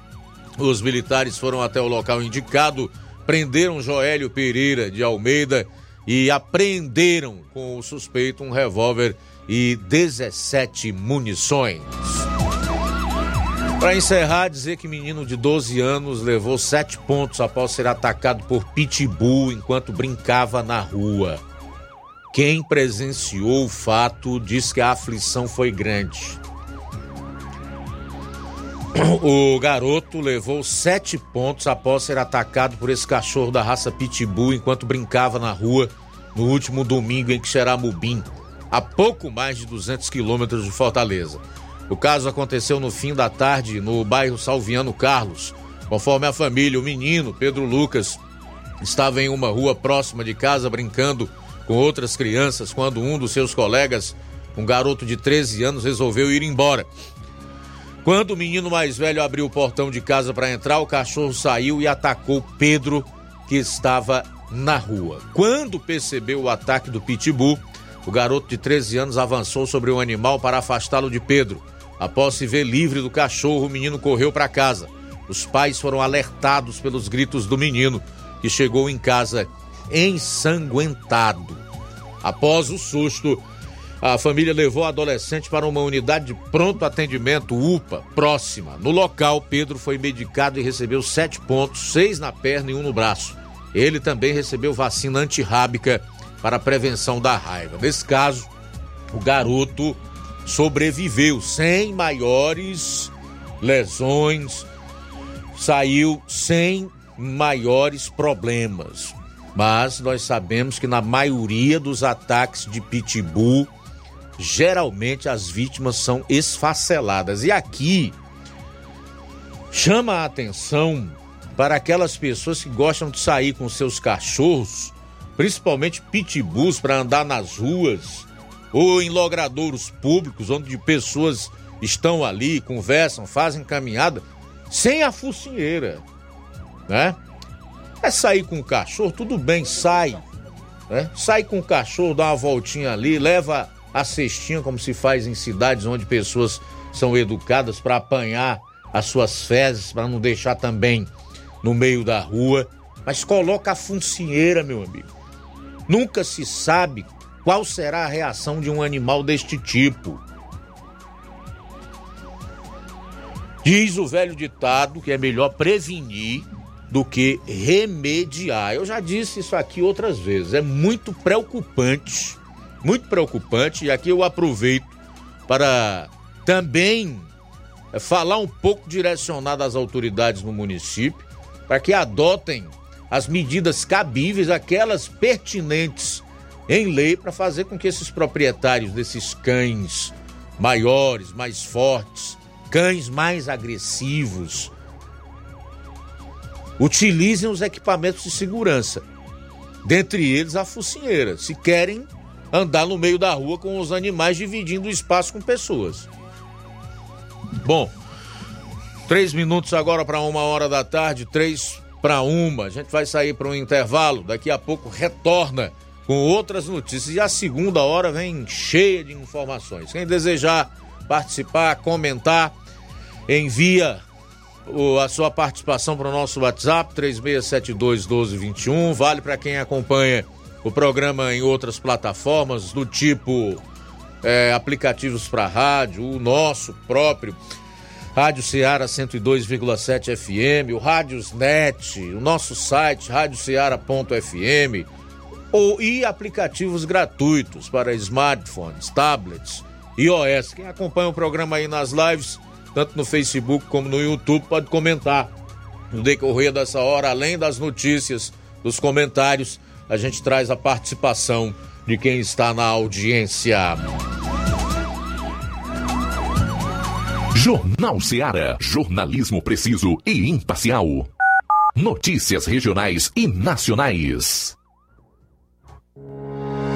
Os militares foram até o local indicado, prenderam Joélio Pereira de Almeida e apreenderam com o suspeito um revólver e 17 munições. Para encerrar, dizer que menino de 12 anos levou sete pontos após ser atacado por pitbull enquanto brincava na rua. Quem presenciou o fato diz que a aflição foi grande. O garoto levou sete pontos após ser atacado por esse cachorro da raça Pitbull enquanto brincava na rua no último domingo em Xeramubim, a pouco mais de 200 quilômetros de Fortaleza. O caso aconteceu no fim da tarde no bairro Salviano Carlos. Conforme a família, o menino, Pedro Lucas, estava em uma rua próxima de casa brincando com outras crianças quando um dos seus colegas, um garoto de 13 anos, resolveu ir embora. Quando o menino mais velho abriu o portão de casa para entrar, o cachorro saiu e atacou Pedro, que estava na rua. Quando percebeu o ataque do pitbull, o garoto de 13 anos avançou sobre o animal para afastá-lo de Pedro. Após se ver livre do cachorro, o menino correu para casa. Os pais foram alertados pelos gritos do menino, que chegou em casa ensanguentado. Após o susto, a família levou o adolescente para uma unidade de pronto atendimento UPA próxima. No local, Pedro foi medicado e recebeu sete pontos, seis na perna e um no braço. Ele também recebeu vacina antirrábica para prevenção da raiva. Nesse caso, o garoto sobreviveu sem maiores lesões, saiu sem maiores problemas. Mas nós sabemos que na maioria dos ataques de pitbull, geralmente as vítimas são esfaceladas. E aqui chama a atenção para aquelas pessoas que gostam de sair com seus cachorros, principalmente pitbulls, para andar nas ruas ou em logradouros públicos, onde pessoas estão ali, conversam, fazem caminhada, sem a focinheira, né? É sair com o cachorro, tudo bem, sai, né? Sai com o cachorro, dá uma voltinha ali, leva a cestinha, como se faz em cidades onde pessoas são educadas para apanhar as suas fezes, para não deixar também no meio da rua, mas coloca a focinheira, meu amigo. Nunca se sabe qual será a reação de um animal deste tipo. Diz o velho ditado que é melhor prevenir do que remediar. Eu já disse isso aqui outras vezes. É muito preocupante, muito preocupante, e aqui eu aproveito para também falar um pouco direcionado às autoridades no município para que adotem as medidas cabíveis, aquelas pertinentes em lei, para fazer com que esses proprietários desses cães maiores, mais fortes, cães mais agressivos, utilizem os equipamentos de segurança, dentre eles a focinheira, se querem andar no meio da rua com os animais dividindo o espaço com pessoas. Bom, Três minutos agora para uma hora da tarde, três para uma. A gente vai sair para um intervalo. Daqui a pouco retorna com outras notícias. E a segunda hora vem cheia de informações. Quem desejar participar, comentar, envia a sua participação para o nosso WhatsApp 3672 1221. Vale para quem acompanha o programa em outras plataformas, do tipo é, aplicativos para rádio, o nosso próprio Rádio Ceará 102,7 FM, o Rádios Net, o nosso site radioceara.fm ou e aplicativos gratuitos para smartphones, tablets, iOS. Quem acompanha o programa aí nas lives, tanto no Facebook como no YouTube, pode comentar. No decorrer dessa hora, além das notícias, dos comentários, a gente traz a participação de quem está na audiência. Jornal Ceará, jornalismo preciso e imparcial. Notícias regionais e nacionais.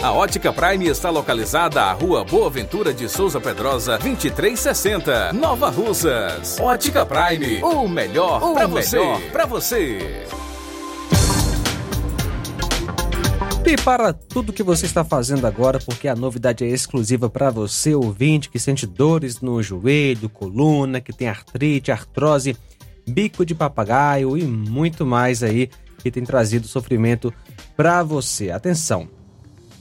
A Ótica Prime está localizada à Rua Boa Ventura de Souza Pedrosa, 2360, Nova Russas. Ótica Prime, o melhor para você. Para você. E para tudo que você está fazendo agora, porque a novidade é exclusiva para você, ouvinte, que sente dores no joelho, coluna, que tem artrite, artrose, bico de papagaio e muito mais aí que tem trazido sofrimento para você. Atenção!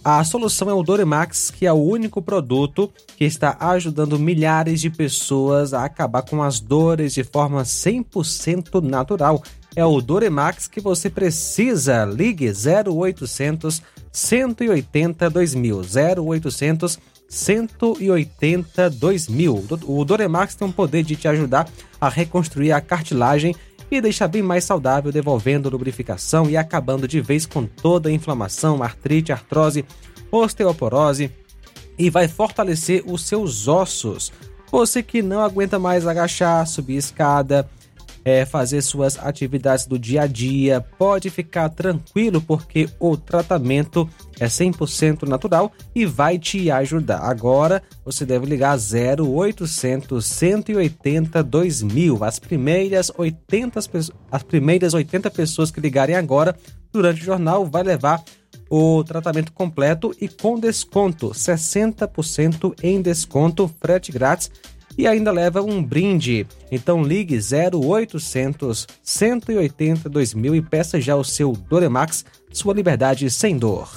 A solução é o Doremax, que é o único produto que está ajudando milhares de pessoas a acabar com as dores de forma 100% natural. É o Doremax que você precisa. Ligue 0800 180 2000. 0800 180 2000. O Doremax tem o poder de te ajudar a reconstruir a cartilagem e deixar bem mais saudável, devolvendo lubrificação e acabando de vez com toda a inflamação, artrite, artrose, osteoporose e vai fortalecer os seus ossos. Você que não aguenta mais agachar, subir escada, é, fazer suas atividades do dia a dia, pode ficar tranquilo porque o tratamento é 100% natural e vai te ajudar. Agora você deve ligar 0800 180 2000. As primeiras 80 as primeiras 80 pessoas que ligarem agora durante o jornal vai levar o tratamento completo e com desconto, 60% em desconto, frete grátis e ainda leva um brinde. Então ligue 0800 180 2000 e peça já o seu Doremax, sua liberdade sem dor.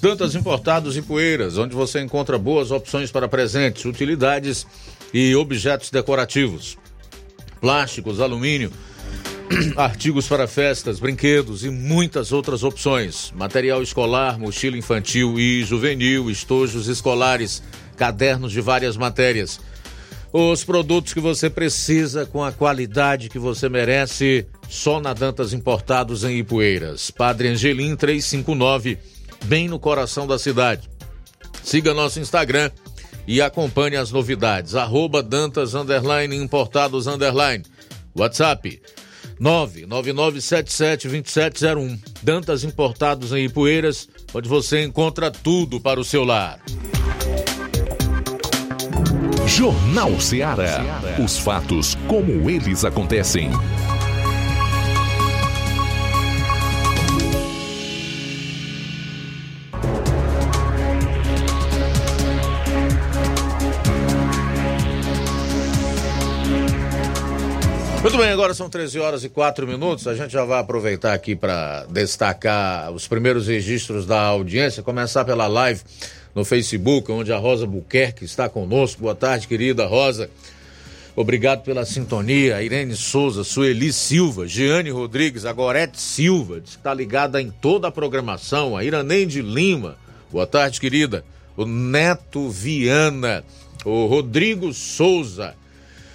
Dantas Importados e Poeiras, onde você encontra boas opções para presentes, utilidades e objetos decorativos. Plásticos, alumínio, artigos para festas, brinquedos e muitas outras opções. Material escolar, mochila infantil e juvenil, estojos escolares, cadernos de várias matérias. Os produtos que você precisa com a qualidade que você merece, só na Dantas Importados em Ipueiras. Padre Angelim 359, bem no coração da cidade. Siga nosso Instagram e acompanhe as novidades. Arroba Dantas Underline Importados Underline. WhatsApp 999772701. Dantas Importados em Ipueiras, onde você encontra tudo para o seu lar. Jornal Ceará. Os fatos como eles acontecem. Muito bem, agora são 13 horas e 4 minutos. A gente já vai aproveitar aqui para destacar os primeiros registros da audiência, começar pela live no Facebook, onde a Rosa Buquerque está conosco. Boa tarde, querida Rosa. Obrigado pela sintonia. Irene Souza, Sueli Silva, Giane Rodrigues, a Gorete Silva, está ligada em toda a programação. A Iranende Lima, boa tarde, querida. O Neto Viana, o Rodrigo Souza.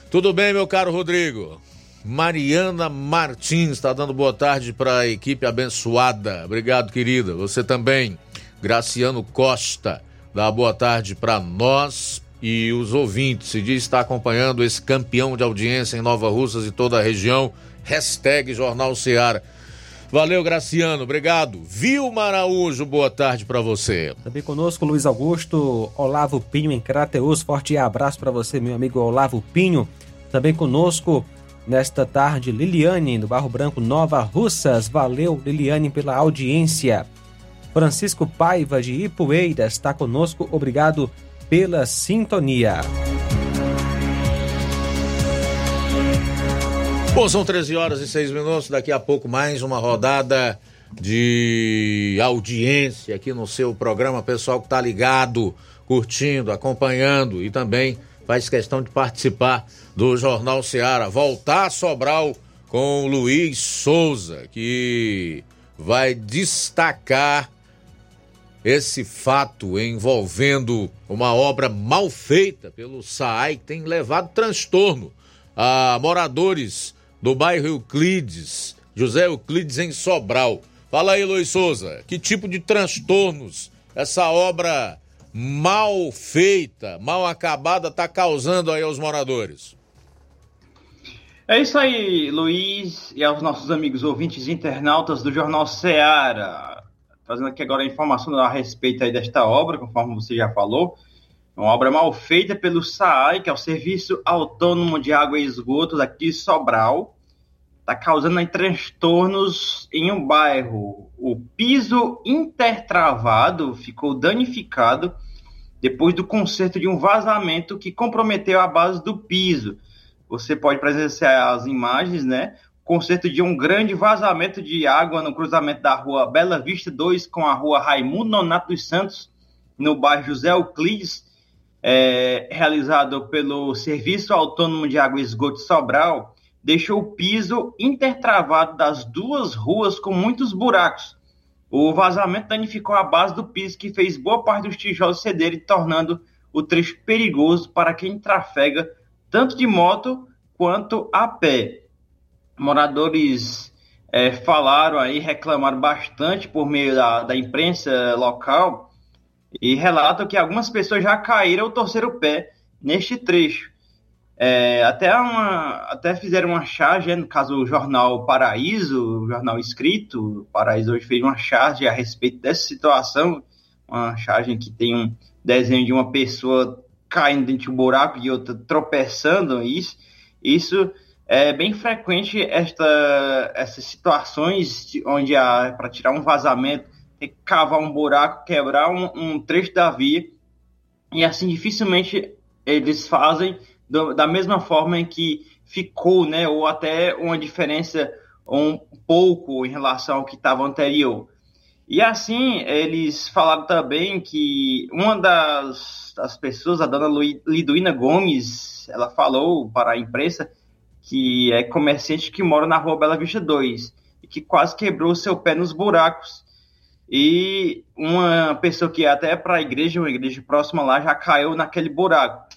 Tudo bem, meu caro Rodrigo? Mariana Martins está dando boa tarde para a equipe abençoada. Obrigado, querida. Você também. Graciano Costa, dá boa tarde para nós, e os ouvintes. Se diz está acompanhando esse campeão de audiência em Nova Russas e toda a região. Hashtag Jornal Seara. Valeu, Graciano. Obrigado. Vilma Araújo, boa tarde para você. Também conosco, Luiz Augusto, Olavo Pinho em Crateus. Forte abraço para você, meu amigo Olavo Pinho. Também conosco, nesta tarde, Liliane, do Barro Branco, Nova Russas. Valeu, Liliane, pela audiência. Francisco Paiva, de Ipueiras, está conosco. Obrigado pela sintonia. Bom, são 13 horas e 6 minutos. Daqui a pouco, mais uma rodada de audiência aqui no seu programa. Pessoal que está ligado, curtindo, acompanhando e também faz questão de participar do Jornal Seara. Voltar a Sobral com Luiz Souza, que vai destacar esse fato envolvendo uma obra mal feita pelo SAAI tem levado transtorno a moradores do bairro Euclides, José Euclides em Sobral. Fala aí, Luiz Souza, que tipo de transtornos essa obra mal feita, mal acabada está causando aí aos moradores? É isso aí, Luiz, e aos nossos amigos ouvintes internautas do Jornal Ceará trazendo aqui agora a informação a respeito aí desta obra, conforme você já falou. É uma obra mal feita pelo SAAI, que é o Serviço Autônomo de Água e Esgoto daqui de Sobral. Está causando aí transtornos em um bairro. O piso intertravado ficou danificado depois do conserto de um vazamento que comprometeu a base do piso. Você pode presenciar as imagens, né? Conserto de um grande vazamento de água no cruzamento da rua Bela Vista 2 com a rua Raimundo Nonato dos Santos, no bairro José Euclides, é, realizado pelo Serviço Autônomo de Água e Esgoto Sobral, deixou o piso intertravado das duas ruas com muitos buracos. O vazamento danificou a base do piso, que fez boa parte dos tijolos cederem, tornando o trecho perigoso para quem trafega tanto de moto quanto a pé moradores é, falaram aí, reclamaram bastante por meio da, da imprensa local e relatam que algumas pessoas já caíram ou torceram o pé neste trecho. É, até, uma, até fizeram uma charge, no caso o jornal Paraíso, o jornal escrito, o Paraíso hoje fez uma charge a respeito dessa situação, uma charge que tem um desenho de uma pessoa caindo dentro de um buraco e outra tropeçando, isso, isso é bem frequente esta, essas situações onde para tirar um vazamento tem que cavar um buraco, quebrar um, um, trecho da via e assim dificilmente eles fazem do, da mesma forma em que ficou, né, ou até uma diferença um pouco em relação ao que estava anterior. E assim, eles falaram também que uma das, das pessoas, a dona Liduína Gomes, ela falou para a imprensa que é comerciante que mora na rua Bela Vista 2 e que quase quebrou seu pé nos buracos. E uma pessoa que ia até para a igreja, uma igreja próxima lá, já caiu naquele buraco.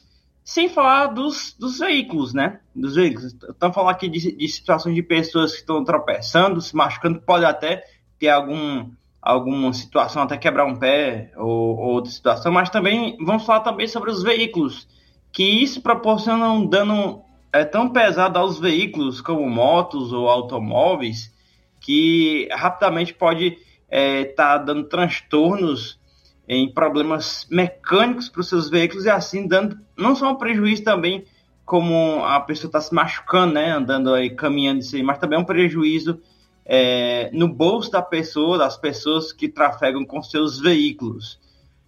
Sem falar dos, dos veículos, né? Dos veículos. Estamos falando aqui de, de situações de pessoas que estão tropeçando, se machucando, pode até ter algum, alguma situação, até quebrar um pé ou, ou outra situação, mas também vamos falar também sobre os veículos, que isso proporciona um dano é tão pesado aos veículos como motos ou automóveis que rapidamente pode estar é, tá dando transtornos em problemas mecânicos para os seus veículos e assim dando não só um prejuízo também como a pessoa está se machucando, né, andando aí, caminhando isso aí, mas também um prejuízo é, no bolso da pessoa, das pessoas que trafegam com seus veículos.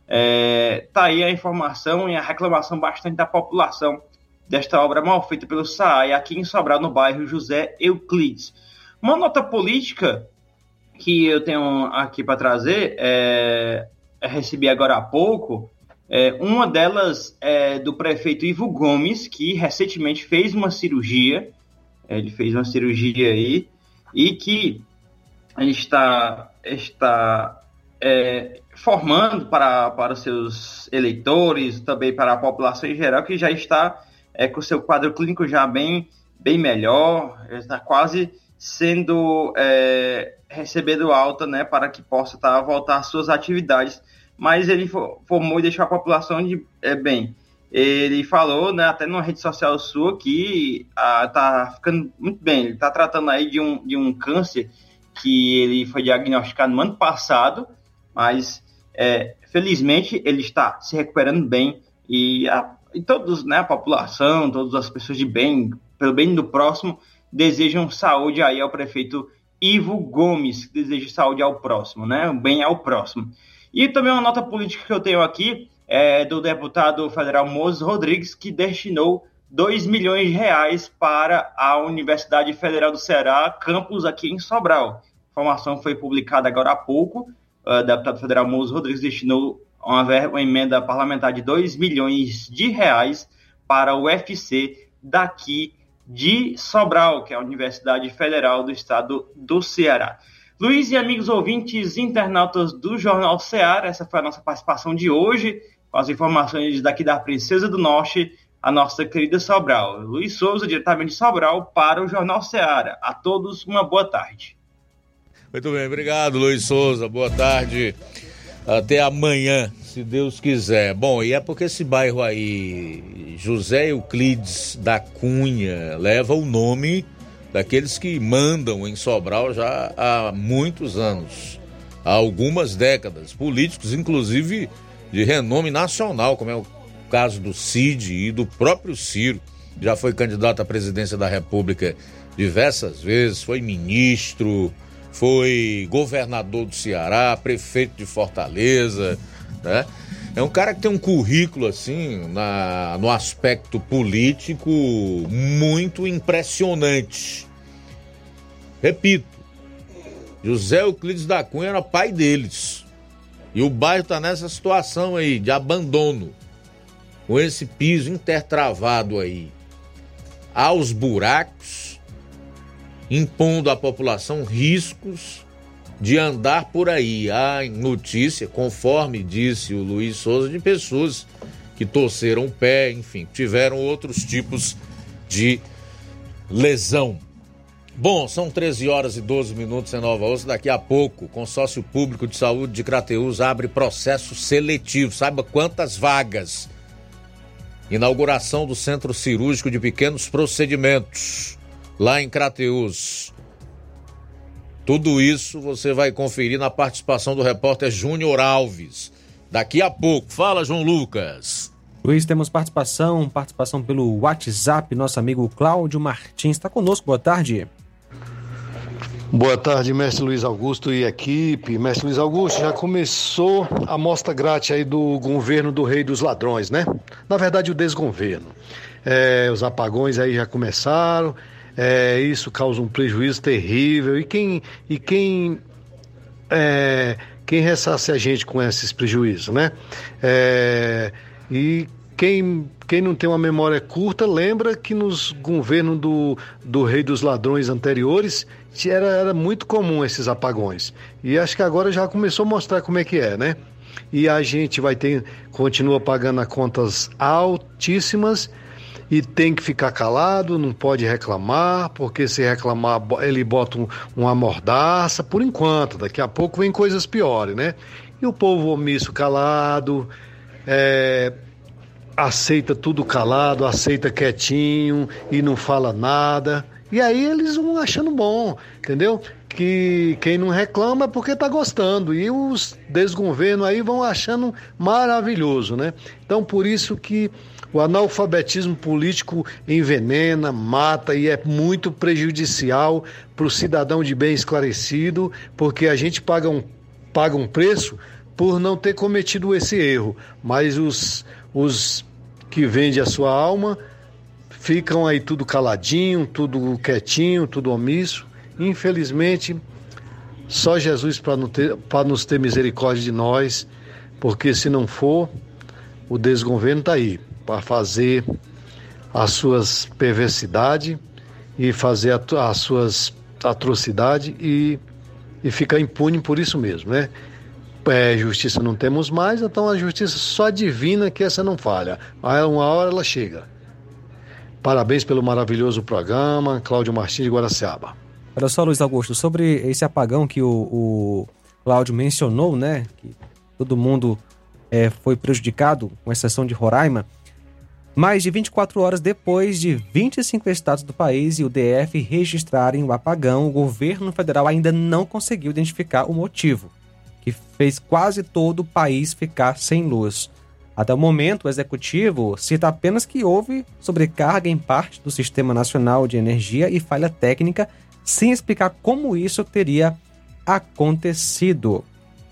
É, tá aí a informação e a reclamação bastante da população desta obra mal feita pelo SAAI aqui em Sobral, no bairro José Euclides. Uma nota política que eu tenho aqui para trazer, é, recebi agora há pouco, É, uma delas é do prefeito Ivo Gomes, que recentemente fez uma cirurgia, é, ele fez uma cirurgia aí, e que está, está é, formando para, para seus eleitores, também para a população em geral, que já está é, com seu quadro clínico já bem, bem melhor, está quase sendo é, recebendo alta, né, para que possa tá, voltar às suas atividades. Mas ele formou e deixou a população de é, bem. Ele falou, né, até numa rede social sua, que está ficando muito bem. Ele está tratando aí de um, de um câncer que ele foi diagnosticado no ano passado, mas é, felizmente ele está se recuperando bem e, a, e todos, né, a população, todas as pessoas de bem, pelo bem do próximo, desejam saúde aí ao prefeito Ivo Gomes, que deseja saúde ao próximo, né? Bem ao próximo. E também uma nota política que eu tenho aqui é do deputado federal Moses Rodrigues, que destinou 2 milhões de reais para a Universidade Federal do Ceará, campus aqui em Sobral. A informação foi publicada agora há pouco. O deputado federal Moses Rodrigues destinou uma, uma emenda parlamentar de 2 milhões de reais para o UFC daqui de Sobral, que é a Universidade Federal do Estado do Ceará. Luiz e amigos ouvintes internautas do Jornal Ceará, essa foi a nossa participação de hoje, com as informações daqui da Princesa do Norte, a nossa querida Sobral. Luiz Souza, diretamente de Sobral, para o Jornal Ceará. A todos, uma boa tarde. Muito bem, obrigado, Luiz Souza. Boa tarde. Até amanhã, se Deus quiser. Bom, e é porque esse bairro aí, José Euclides da Cunha, leva o nome daqueles que mandam em Sobral já há muitos anos, há algumas décadas. Políticos, inclusive, de renome nacional, como é o caso do Cid e do próprio Ciro. Já foi candidato à presidência da República diversas vezes, foi ministro foi governador do Ceará, prefeito de Fortaleza, né? É um cara que tem um currículo, assim, na, no aspecto político muito impressionante. Repito, José Euclides da Cunha era pai deles. E o bairro está nessa situação aí de abandono, com esse piso intertravado aí. Aos buracos, impondo à população riscos de andar por aí. Há notícia, conforme disse o Luiz Souza, de pessoas que torceram o pé, enfim, tiveram outros tipos de lesão. Bom, são 13 horas e 12 minutos em Nova Osso. Daqui a pouco, Consórcio Público de Saúde de Crateus abre processo seletivo. Saiba quantas vagas. Inauguração do Centro Cirúrgico de Pequenos Procedimentos lá em Crateus. Tudo isso você vai conferir na participação do repórter Júnior Alves. Daqui a pouco. Fala, João Lucas. Luiz, temos participação, participação pelo WhatsApp. Nosso amigo Cláudio Martins está conosco. Boa tarde. Boa tarde, mestre Luiz Augusto e equipe. Mestre Luiz Augusto, já começou a mostra grátis aí do governo do rei dos ladrões, né? Na verdade, o desgoverno. É, os apagões aí já começaram, é, isso causa um prejuízo terrível. E quem, e quem, é, quem ressarce a gente com esses prejuízos, né? É, e quem, quem não tem uma memória curta lembra que nos governos do, do rei dos ladrões anteriores era, era muito comum esses apagões. E acho que agora já começou a mostrar como é que é, né? E a gente vai ter, continua pagando contas altíssimas e tem que ficar calado, não pode reclamar, porque se reclamar ele bota um, uma mordaça, por enquanto, daqui a pouco vem coisas piores, né? E o povo omisso calado, é, aceita tudo calado, aceita quietinho e não fala nada. E aí eles vão achando bom, entendeu? Que quem não reclama é porque tá gostando. E os desgovernos aí vão achando maravilhoso, né? Então por isso que o analfabetismo político envenena, mata e é muito prejudicial para o cidadão de bem esclarecido, porque a gente paga um, paga um preço por não ter cometido esse erro, mas os, os que vendem a sua alma ficam aí tudo caladinho, tudo quietinho, tudo omisso. Infelizmente, só Jesus para nos ter misericórdia de nós, porque se não for, o desgoverno está aí para fazer as suas perversidades e fazer as suas atrocidades e, e ficar impune por isso mesmo, né? É, justiça não temos mais, então a justiça só adivina que essa não falha. Aí uma hora ela chega. Parabéns pelo maravilhoso programa, Cláudio Martins de Guaraciaba. Olha só, Luiz Augusto, sobre esse apagão que o, o Cláudio mencionou, né? Que todo mundo é, foi prejudicado, com exceção de Roraima. Mais de 24 horas depois de 25 estados do país e o DF registrarem o apagão, o governo federal ainda não conseguiu identificar o motivo, que fez quase todo o país ficar sem luz. Até o momento, o executivo cita apenas que houve sobrecarga em parte do Sistema Nacional de Energia e falha técnica, sem explicar como isso teria acontecido.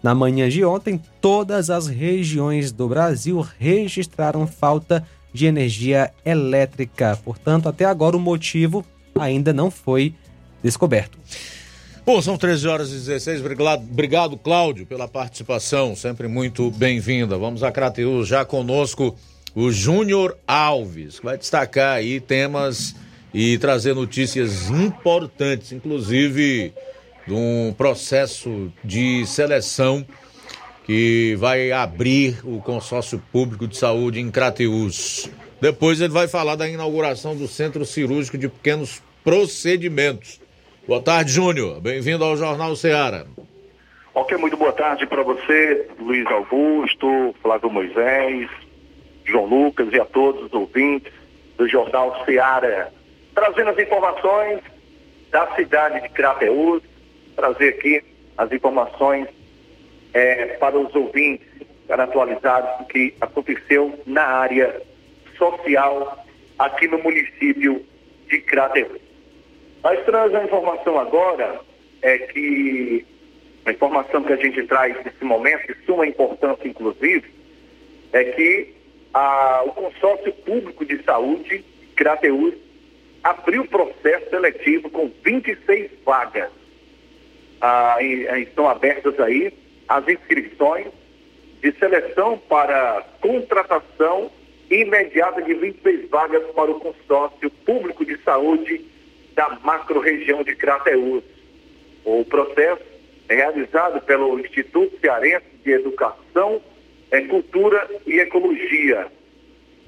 Na manhã de ontem, todas as regiões do Brasil registraram falta de energia elétrica. Portanto, até agora o motivo ainda não foi descoberto. Bom, são 13 horas e 16. Obrigado, obrigado Cláudio, pela participação. Sempre muito bem-vinda. Vamos a Crateus já conosco o Júnior Alves, que vai destacar aí temas e trazer notícias importantes, inclusive de um processo de seleção que vai abrir o consórcio público de saúde em Crateus. Depois ele vai falar da inauguração do Centro Cirúrgico de Pequenos Procedimentos. Boa tarde, Júnior. Bem-vindo ao Jornal Ceará. Ok, muito boa tarde para você, Luiz Augusto, Flávio Moisés, João Lucas e a todos os ouvintes do Jornal Ceará. Trazendo as informações da cidade de Crateús, trazer aqui as informações é, para os ouvintes, para atualizados, do que aconteceu na área social aqui no município de Crateús. Nós trazemos a informação agora é que a informação que a gente traz nesse momento, de suma importância inclusive, é que a, o consórcio público de saúde, Crateus, abriu processo seletivo com 26 vagas. Ah, e, estão abertas aí as inscrições de seleção para contratação imediata de 26 vagas para o consórcio público de saúde da macro-região de Crateús. O processo é realizado pelo Instituto Cearense de Educação, é, Cultura e Ecologia.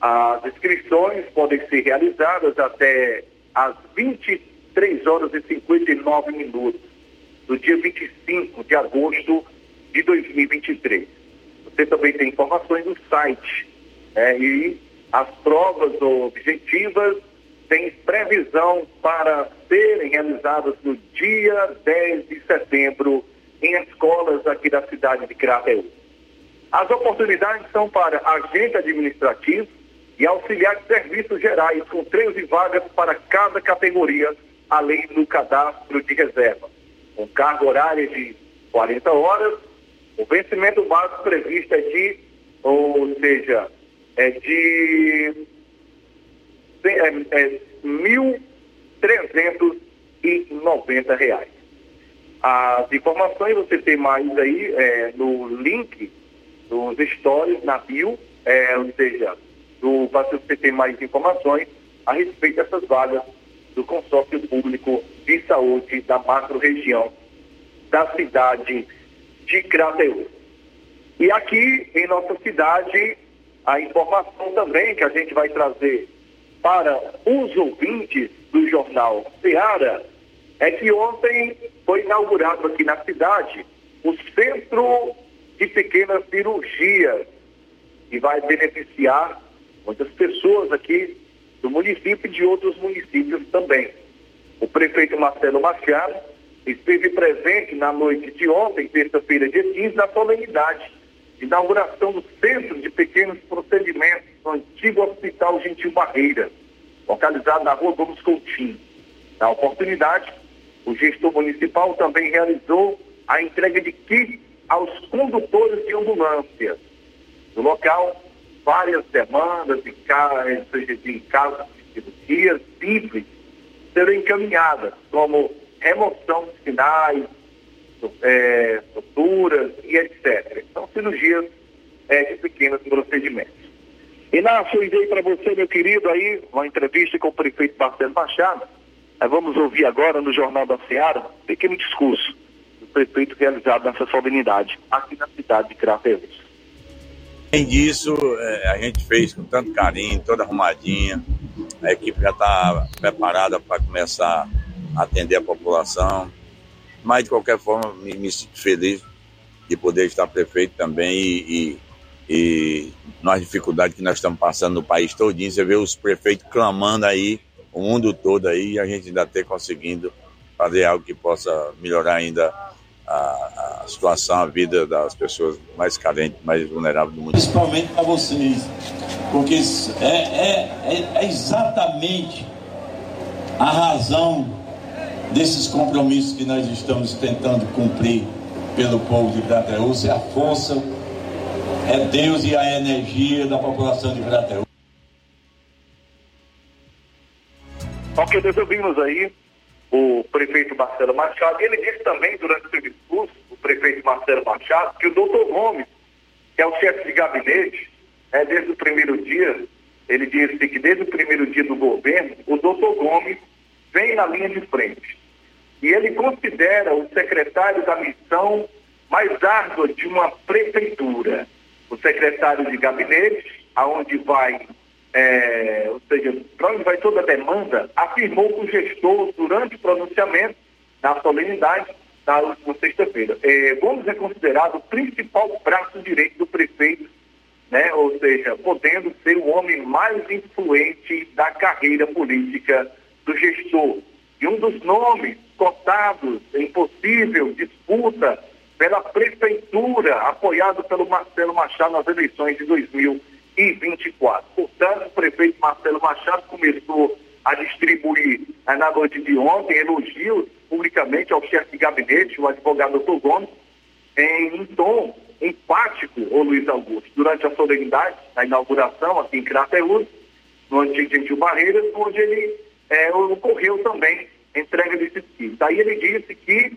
As inscrições podem ser realizadas até às 23 horas e 59 minutos do dia 25 de agosto de 2023. Você também tem informações no site é, e as provas objetivas tem previsão para serem realizadas no dia 10 de setembro em escolas aqui da cidade de Crateús. As oportunidades são para agente administrativo e auxiliar de serviços gerais, com 13 vagas para cada categoria, além do cadastro de reserva. Com carga horária de 40 horas, o vencimento básico previsto é de, ou seja, é de é, é, 1.390 reais. As informações você tem mais aí é, no link dos stories na bio, é, ou seja, do, você tem mais informações a respeito dessas vagas do consórcio público de saúde da macro-região da cidade de Crateús. E aqui em nossa cidade, a informação também que a gente vai trazer para os ouvintes do jornal Seara é que ontem foi inaugurado aqui na cidade o Centro de Pequenas Cirurgias, que vai beneficiar muitas pessoas aqui do município e de outros municípios também. O prefeito Marcelo Machado esteve presente na noite de ontem, terça-feira, dia 15, na solenidade de inauguração do Centro de Pequenos Procedimentos no antigo Hospital Gentil Barreira, localizado na rua Gomes Coutinho. Na oportunidade, o gestor municipal também realizou a entrega de kits aos condutores de ambulâncias. No local, várias demandas de, de casos de cirurgias simples serão encaminhadas, como remoção de sinais, é, e etc. São cirurgias é, de pequenos procedimentos. Inácio, eu enviei para você, meu querido, aí, uma entrevista com o prefeito Marcelo Machado. Aí vamos ouvir agora no Jornal da Seara um pequeno discurso do prefeito realizado nessa solenidade, aqui na cidade de Crateus. Além disso, é, a gente fez com tanto carinho, toda arrumadinha. A equipe já está preparada para começar atender a população. Mas, de qualquer forma, me, me sinto feliz de poder estar prefeito também e, e, e nas dificuldades que nós estamos passando no país todinho. Você vê os prefeitos clamando aí, o mundo todo aí, e a gente ainda ter conseguindo fazer algo que possa melhorar ainda a, a, situação, a vida das pessoas mais carentes, mais vulneráveis do mundo. Principalmente para vocês, porque é, é, é, é exatamente a razão desses compromissos que nós estamos tentando cumprir pelo povo de Crateús, é a força, é Deus e a energia da população de Crateús. Ok, nós ouvimos aí o prefeito Marcelo Machado. Ele disse também, durante o seu discurso, o prefeito Marcelo Machado, que o doutor Gomes, que é o chefe de gabinete, é, desde o primeiro dia, ele disse que desde o primeiro dia do governo, o doutor Gomes vem na linha de frente. E ele considera o secretário da missão mais árdua de uma prefeitura. O secretário de gabinete, aonde vai é, ou seja, para onde vai toda a demanda, afirmou que o gestor, durante o pronunciamento da solenidade, na última sexta-feira, é, Gomes é considerado o principal braço direito do prefeito, né? ou seja, podendo ser o homem mais influente da carreira política do gestor. E um dos nomes cotados em possível disputa pela prefeitura, apoiado pelo Marcelo Machado nas eleições de 2020 e 24. Portanto, o prefeito Marcelo Machado começou a distribuir eh, na noite de ontem elogios publicamente ao chefe de gabinete, o advogado Dr. Gomes, em um tom empático, o Luiz Augusto, durante a solenidade, a inauguração aqui em Crateús, no antigo Gentil Barreiras, onde ele é, ocorreu também entrega desse kits. Daí ele disse que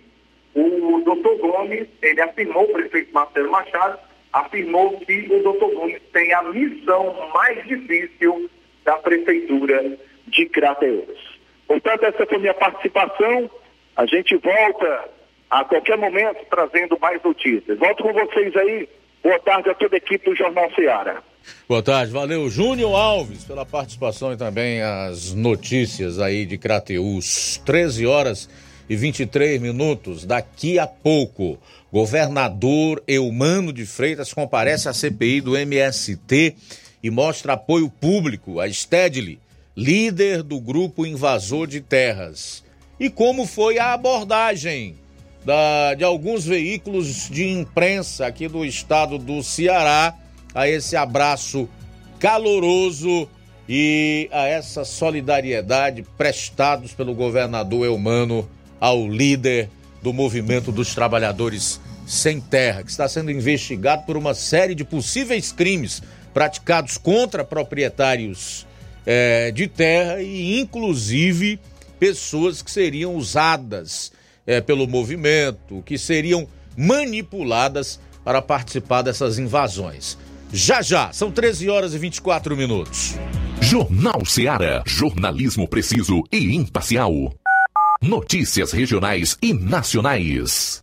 o doutor Gomes, ele afirmou, o prefeito Marcelo Machado, afirmou que o doutor Gomes tem a missão mais difícil da Prefeitura de Crateus. Portanto, essa foi minha participação. A gente volta a qualquer momento trazendo mais notícias. Volto com vocês aí. Boa tarde a toda a equipe do Jornal Ceará. Boa tarde, valeu Júnior Alves pela participação e também as notícias aí de Crateus. 13 horas e 23 minutos. Daqui a pouco, Governador Eumano de Freitas comparece à CPI do MST e mostra apoio público a Stedley, líder do grupo invasor de terras. E como foi a abordagem da, de alguns veículos de imprensa aqui do estado do Ceará a esse abraço caloroso e a essa solidariedade prestados pelo governador Eumano ao líder do movimento dos trabalhadores sem terra, que está sendo investigado por uma série de possíveis crimes praticados contra proprietários é, de terra e, inclusive, pessoas que seriam usadas é, pelo movimento, que seriam manipuladas para participar dessas invasões. Já já, são 13 horas e 24 minutos. Jornal Seara. Jornalismo preciso e imparcial. Notícias regionais e nacionais.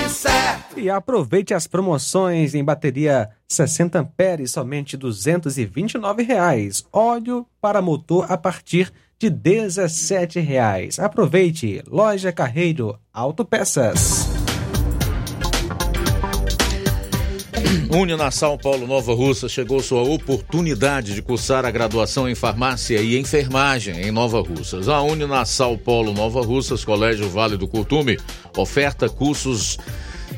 certo. E aproveite as promoções em bateria 60 amperes, somente 229 reais. Óleo para motor a partir de 17 reais. Aproveite, Loja Carreiro Autopeças. Uninassal Paulo Nova Russa chegou sua oportunidade de cursar a graduação em farmácia e enfermagem em Nova Russas. A Uninassal Paulo Nova Russas, Colégio Vale do Curtume, oferta cursos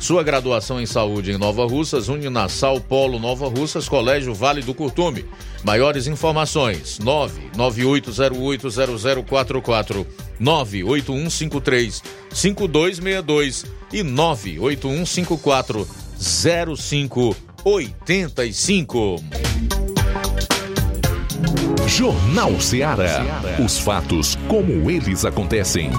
sua graduação em saúde em Nova Russas, Uninassal Polo Nova Russas, Colégio Vale do Curtume. Maiores informações: 981080044, 981535262 e 98154 0585. Jornal Ceará. Os fatos como eles acontecem.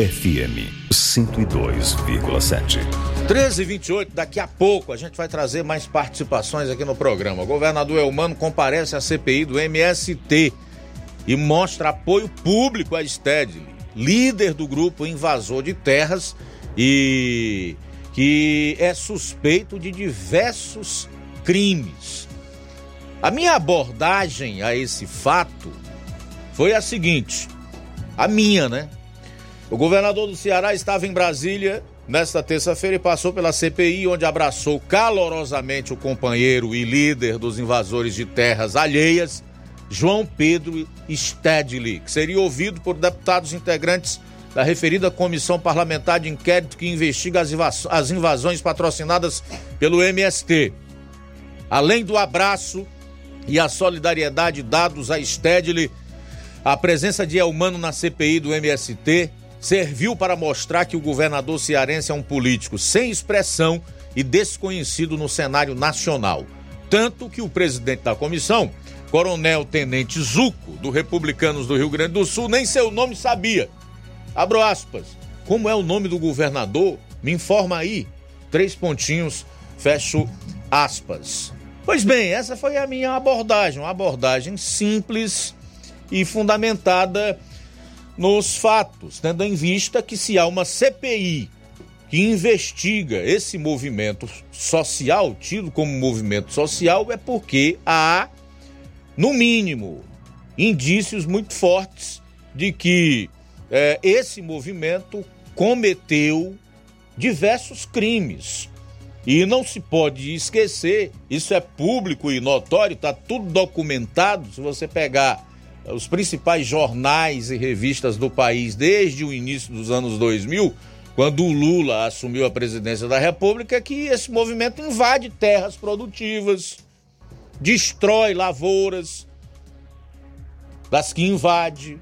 FM 102,7. 13 e 28 daqui a pouco a gente vai trazer mais participações aqui no programa. O governador Elmano comparece à CPI do MST e mostra apoio público a Stedley, líder do grupo invasor de terras e que é suspeito de diversos crimes. A minha abordagem a esse fato foi a seguinte: a minha, né? O governador do Ceará estava em Brasília nesta terça-feira e passou pela CPI, onde abraçou calorosamente o companheiro e líder dos invasores de terras alheias, João Pedro Stedley, que seria ouvido por deputados integrantes da referida comissão parlamentar de inquérito que investiga as invasões patrocinadas pelo MST. Além do abraço e a solidariedade dados a Stedley, a presença de Elmano na CPI do MST serviu para mostrar que o governador cearense é um político sem expressão e desconhecido no cenário nacional. Tanto que o presidente da comissão, Coronel Tenente Zuco, do Republicanos do Rio Grande do Sul, nem seu nome sabia. Abro aspas. Como é o nome do governador? Me informa aí. Três pontinhos, fecho aspas. Pois bem, essa foi a minha abordagem, uma abordagem simples e fundamentada nos fatos, tendo em vista que se há uma CPI que investiga esse movimento social, tido como movimento social, é porque há, no mínimo, indícios muito fortes de que é, esse movimento cometeu diversos crimes. E não se pode esquecer, isso é público e notório, está tudo documentado. Se você pegar os principais jornais e revistas do país desde o início dos anos 2000, quando o Lula assumiu a presidência da República, que esse movimento invade terras produtivas, destrói lavouras, das que invade.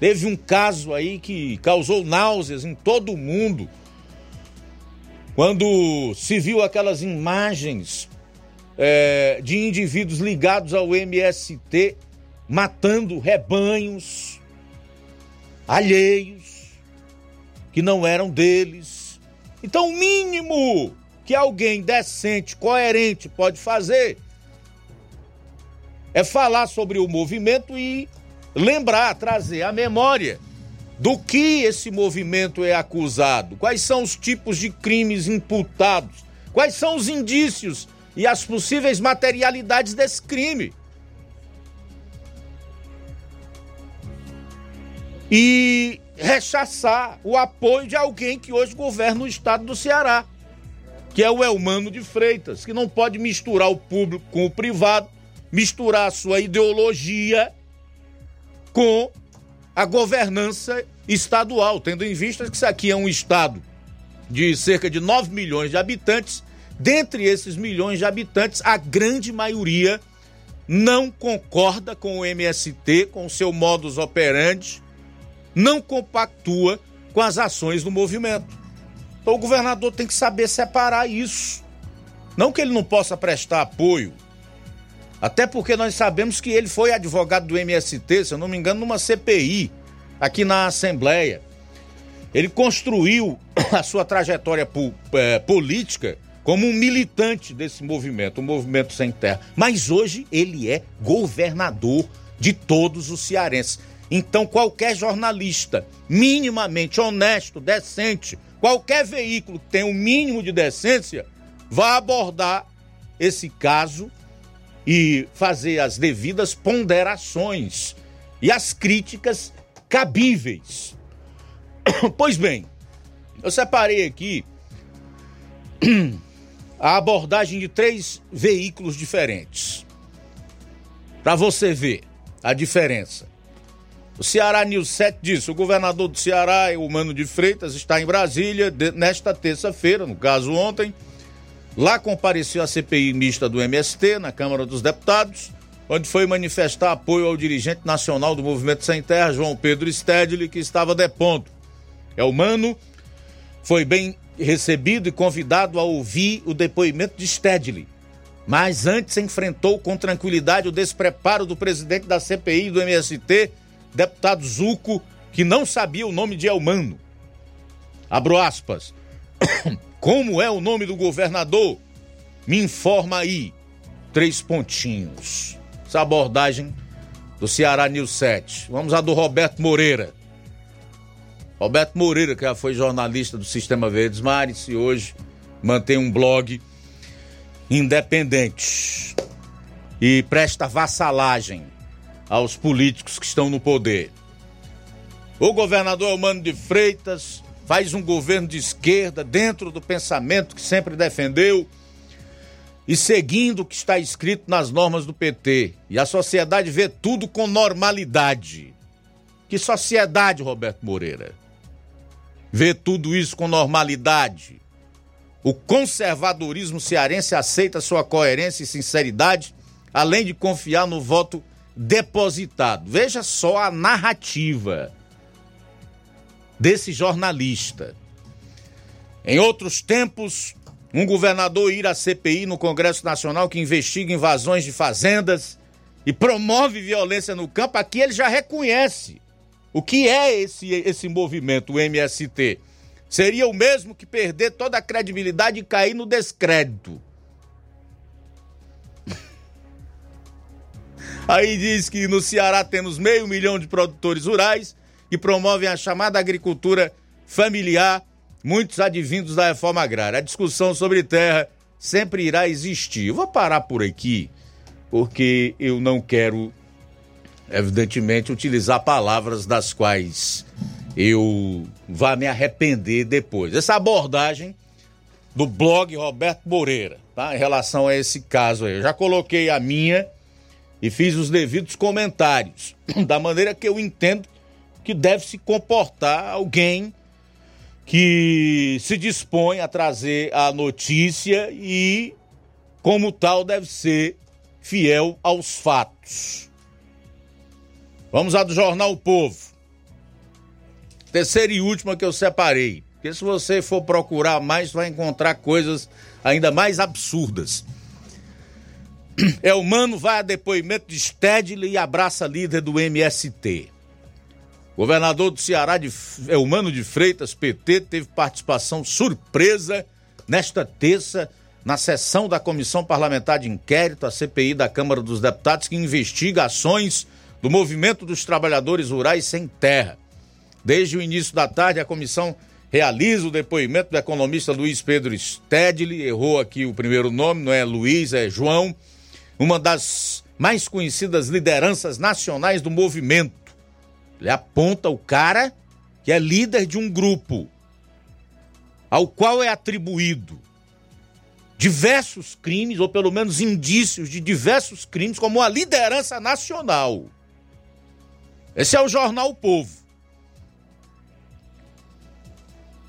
Teve um caso aí que causou náuseas em todo o mundo, quando se viu aquelas imagens é, de indivíduos ligados ao MST matando rebanhos alheios que não eram deles. Então, o mínimo que alguém decente, coerente pode fazer é falar sobre o movimento e lembrar, trazer a memória do que esse movimento é acusado, quais são os tipos de crimes imputados, quais são os indícios e as possíveis materialidades desse crime. E rechaçar o apoio de alguém que hoje governa o estado do Ceará, que é o Elmano de Freitas, que não pode misturar o público com o privado, misturar a sua ideologia com a governança estadual, tendo em vista que isso aqui é um estado de cerca de 9 milhões de habitantes. Dentre esses milhões de habitantes, a grande maioria não concorda com o MST, com o seu modus operandi, não compactua com as ações do movimento. Então o governador tem que saber separar isso. Não que ele não possa prestar apoio, até porque nós sabemos que ele foi advogado do MST, se eu não me engano, numa CPI aqui na Assembleia. Ele construiu a sua trajetória é, política como um militante desse movimento, o um movimento sem terra. Mas hoje ele é governador de todos os cearenses. Então, qualquer jornalista minimamente honesto, decente, qualquer veículo que tenha um mínimo de decência, vai abordar esse caso e fazer as devidas ponderações e as críticas cabíveis. Pois bem, eu separei aqui a abordagem de três veículos diferentes. Para você ver a diferença. O Ceará News 7 diz: o governador do Ceará, o Mano de Freitas, está em Brasília nesta terça-feira, no caso ontem. Lá compareceu a CPI mista do MST na Câmara dos Deputados, onde foi manifestar apoio ao dirigente nacional do Movimento Sem Terra, João Pedro Stedley, que estava depondo. É o Mano foi bem recebido e convidado a ouvir o depoimento de Stedley. Mas antes enfrentou com tranquilidade o despreparo do presidente da CPI do MST, deputado Zuco, que não sabia o nome de Elmano. Abro aspas. Como é o nome do governador? Me informa aí. Três pontinhos. Essa abordagem do Ceará News 7. Vamos à do Roberto Moreira. Roberto Moreira, que já foi jornalista do Sistema Verdes Mares e hoje mantém um blog independente e presta vassalagem aos políticos que estão no poder. O governador Elmano de Freitas faz um governo de esquerda dentro do pensamento que sempre defendeu e seguindo o que está escrito nas normas do PT. E a sociedade vê tudo com normalidade. Que sociedade, Roberto Moreira? Vê tudo isso com normalidade. O conservadorismo cearense aceita sua coerência e sinceridade, além de confiar no voto depositado. Veja só a narrativa desse jornalista. Em outros tempos, um governador ir à CPI no Congresso Nacional que investiga invasões de fazendas e promove violência no campo, aqui ele já reconhece o que é esse, esse movimento, o MST. Seria o mesmo que perder toda a credibilidade e cair no descrédito. Aí diz que no Ceará temos meio milhão de produtores rurais que promovem a chamada agricultura familiar, muitos advindos da reforma agrária. A discussão sobre terra sempre irá existir. Eu vou parar por aqui, porque eu não quero, evidentemente, utilizar palavras das quais eu vá me arrepender depois. Essa abordagem do blog Roberto Moreira, tá? Em relação a esse caso aí. Eu já coloquei a minha e fiz os devidos comentários, da maneira que eu entendo que deve se comportar alguém que se dispõe a trazer a notícia e, como tal, deve ser fiel aos fatos. Vamos à do Jornal o Povo. Terceira e última que eu separei. Porque se você for procurar mais, vai encontrar coisas ainda mais absurdas. É humano vai a depoimento de Stedley e abraça líder do MST. Governador do Ceará, de, Elmano de Freitas, PT, teve participação surpresa nesta terça na sessão da Comissão Parlamentar de Inquérito, a CPI da Câmara dos Deputados, que investiga ações do Movimento dos Trabalhadores Rurais Sem Terra. Desde o início da tarde, a comissão realiza o depoimento do economista Luiz Pedro Stedley, errou aqui o primeiro nome, não é Luiz, é João, uma das mais conhecidas lideranças nacionais do movimento ele aponta o cara que é líder de um grupo ao qual é atribuído diversos crimes, ou pelo menos indícios de diversos crimes, como a liderança nacional. Esse é o jornal o Povo.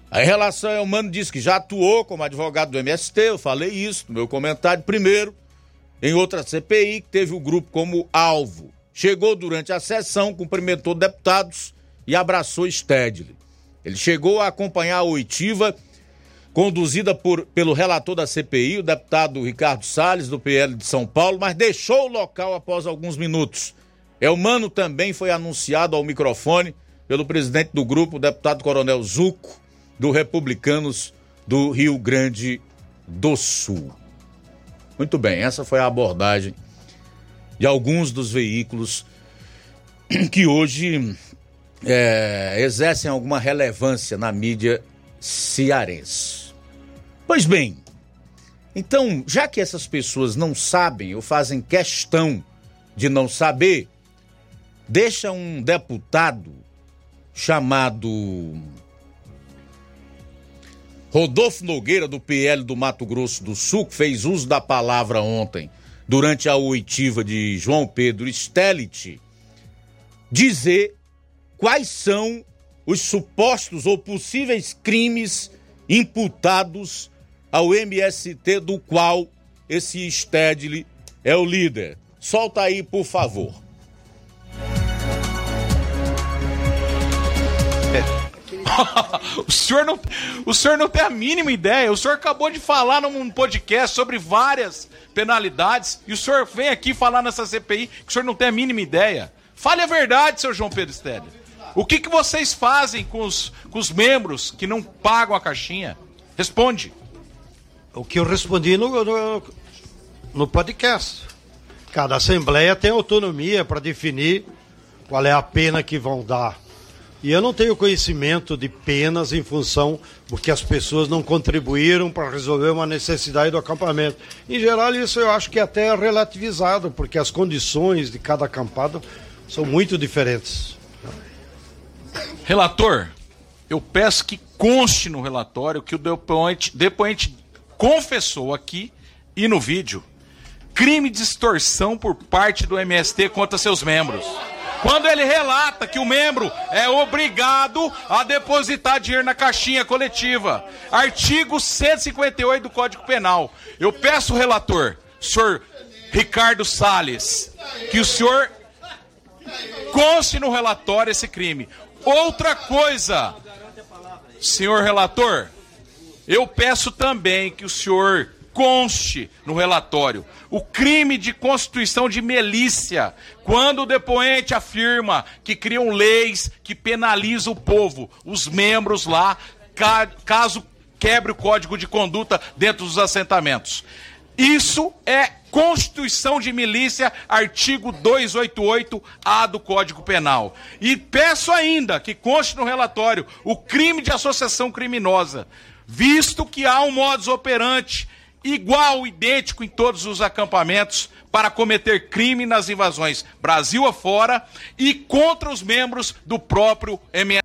A relação é humano diz que já atuou como advogado do MST, eu falei isso no meu comentário primeiro, em outra CPI, que teve o grupo como alvo chegou durante a sessão, cumprimentou deputados e abraçou Stedley. Ele chegou a acompanhar a oitiva conduzida por, pelo relator da CPI, o deputado Ricardo Salles, do PL de São Paulo, mas deixou o local após alguns minutos. Elmano também foi anunciado ao microfone pelo presidente do grupo, o deputado Coronel Zuco, do Republicanos do Rio Grande do Sul. Muito bem, essa foi a abordagem de alguns dos veículos que hoje é, exercem alguma relevância na mídia cearense. Pois bem, então, já que essas pessoas não sabem ou fazem questão de não saber, deixa um deputado chamado Rodolfo Nogueira, do PL do Mato Grosso do Sul, fez uso da palavra ontem durante a oitiva de João Pedro Stellit, dizer quais são os supostos ou possíveis crimes imputados ao MST do qual esse Stedley é o líder. Solta aí, por favor. o, senhor não, o senhor não tem a mínima ideia. O senhor acabou de falar num podcast sobre várias penalidades e o senhor vem aqui falar nessa CPI que o senhor não tem a mínima ideia. Fale a verdade, seu João Pedro Stélio. O que, que vocês fazem com os, com os membros que não pagam a caixinha? Responde. O que eu respondi no, no, no podcast. Cada assembleia tem autonomia para definir qual é a pena que vão dar. E eu não tenho conhecimento de penas em função porque as pessoas não contribuíram para resolver uma necessidade do acampamento. Em geral, isso eu acho que é até relativizado, porque as condições de cada acampado são muito diferentes. Relator, eu peço que conste no relatório que o depoente, depoente confessou aqui e no vídeo crime de extorsão por parte do MST contra seus membros. Quando ele relata que o membro é obrigado a depositar dinheiro na caixinha coletiva. Artigo 158 do Código Penal. Eu peço, relator, senhor Ricardo Salles, que o senhor conste no relatório esse crime. Outra coisa, senhor relator, eu peço também que o senhor conste no relatório o crime de constituição de milícia, quando o depoente afirma que criam leis que penalizam o povo, os membros lá, caso quebre o código de conduta dentro dos assentamentos. Isso é constituição de milícia, artigo 288-A do Código Penal. E peço ainda que conste no relatório o crime de associação criminosa, visto que há um modus operandi igual, idêntico em todos os acampamentos para cometer crime nas invasões Brasil afora e contra os membros do próprio MS.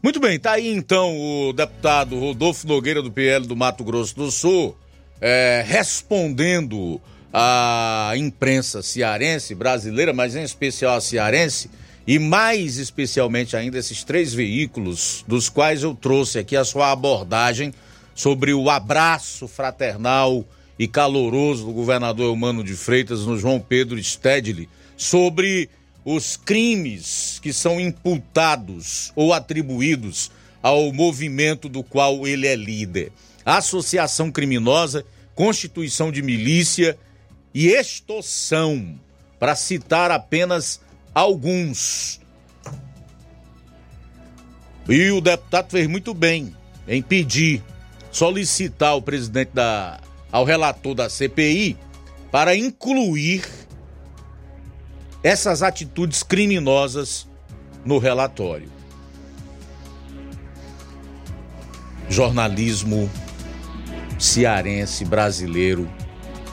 Muito bem, tá aí então o deputado Rodolfo Nogueira do PL do Mato Grosso do Sul é, respondendo à imprensa cearense, brasileira, mas em especial a cearense, e mais especialmente ainda esses três veículos, dos quais eu trouxe aqui a sua abordagem sobre o abraço fraternal e caloroso do governador Humano de Freitas no João Pedro Stedley sobre os crimes que são imputados ou atribuídos ao movimento do qual ele é líder. Associação criminosa, constituição de milícia e extorsão, para citar apenas alguns. E o deputado fez muito bem em pedir, solicitar ao presidente da ao relator da CPI para incluir essas atitudes criminosas no relatório. Jornalismo cearense brasileiro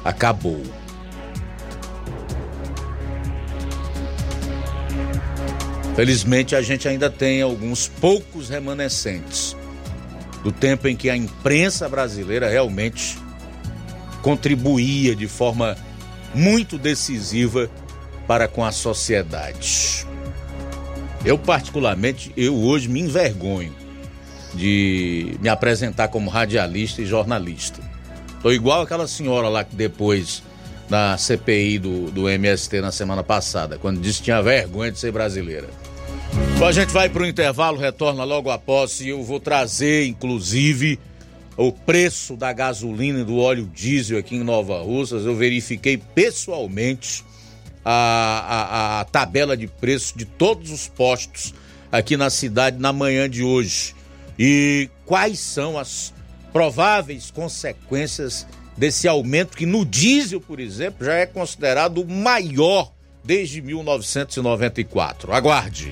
acabou. Felizmente a gente ainda tem alguns poucos remanescentes do tempo em que a imprensa brasileira realmente contribuía de forma muito decisiva para com a sociedade. Eu particularmente, eu hoje me envergonho de me apresentar como radialista e jornalista. Tô igual aquela senhora lá que depois na CPI do, do MST na semana passada, quando disse que tinha vergonha de ser brasileira. Então a gente vai para o intervalo, retorna logo após e eu vou trazer, inclusive, o preço da gasolina e do óleo diesel aqui em Nova Russas. Eu verifiquei pessoalmente a, a, a tabela de preço de todos os postos aqui na cidade na manhã de hoje. E quais são as prováveis consequências desse aumento que no diesel, por exemplo, já é considerado o maior desde 1994. Aguarde.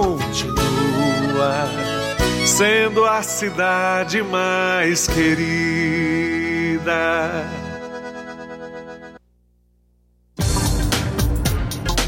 continua sendo a cidade mais querida.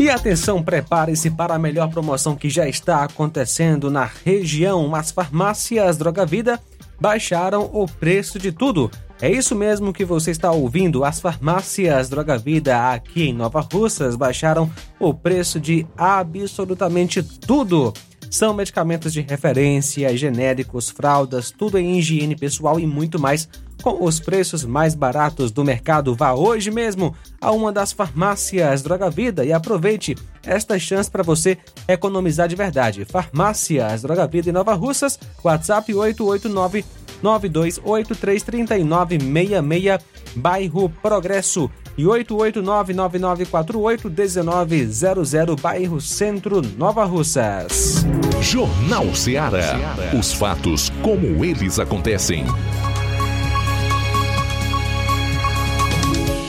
E atenção, prepare-se para a melhor promoção que já está acontecendo na região. As farmácias Droga Vida baixaram o preço de tudo. É isso mesmo que você está ouvindo. As farmácias Droga Vida aqui em Nova Russas baixaram o preço de absolutamente tudo. São medicamentos de referência, genéricos, fraldas, tudo em higiene pessoal e muito mais com os preços mais baratos do mercado. Vá hoje mesmo a uma das farmácias Droga Vida e aproveite esta chance para você economizar de verdade. Farmácias Droga Vida em Nova Russas, WhatsApp 889 92833966, bairro Progresso e 889-9948-1900, bairro Centro, Nova Russas. Jornal Ceará. Os fatos como eles acontecem.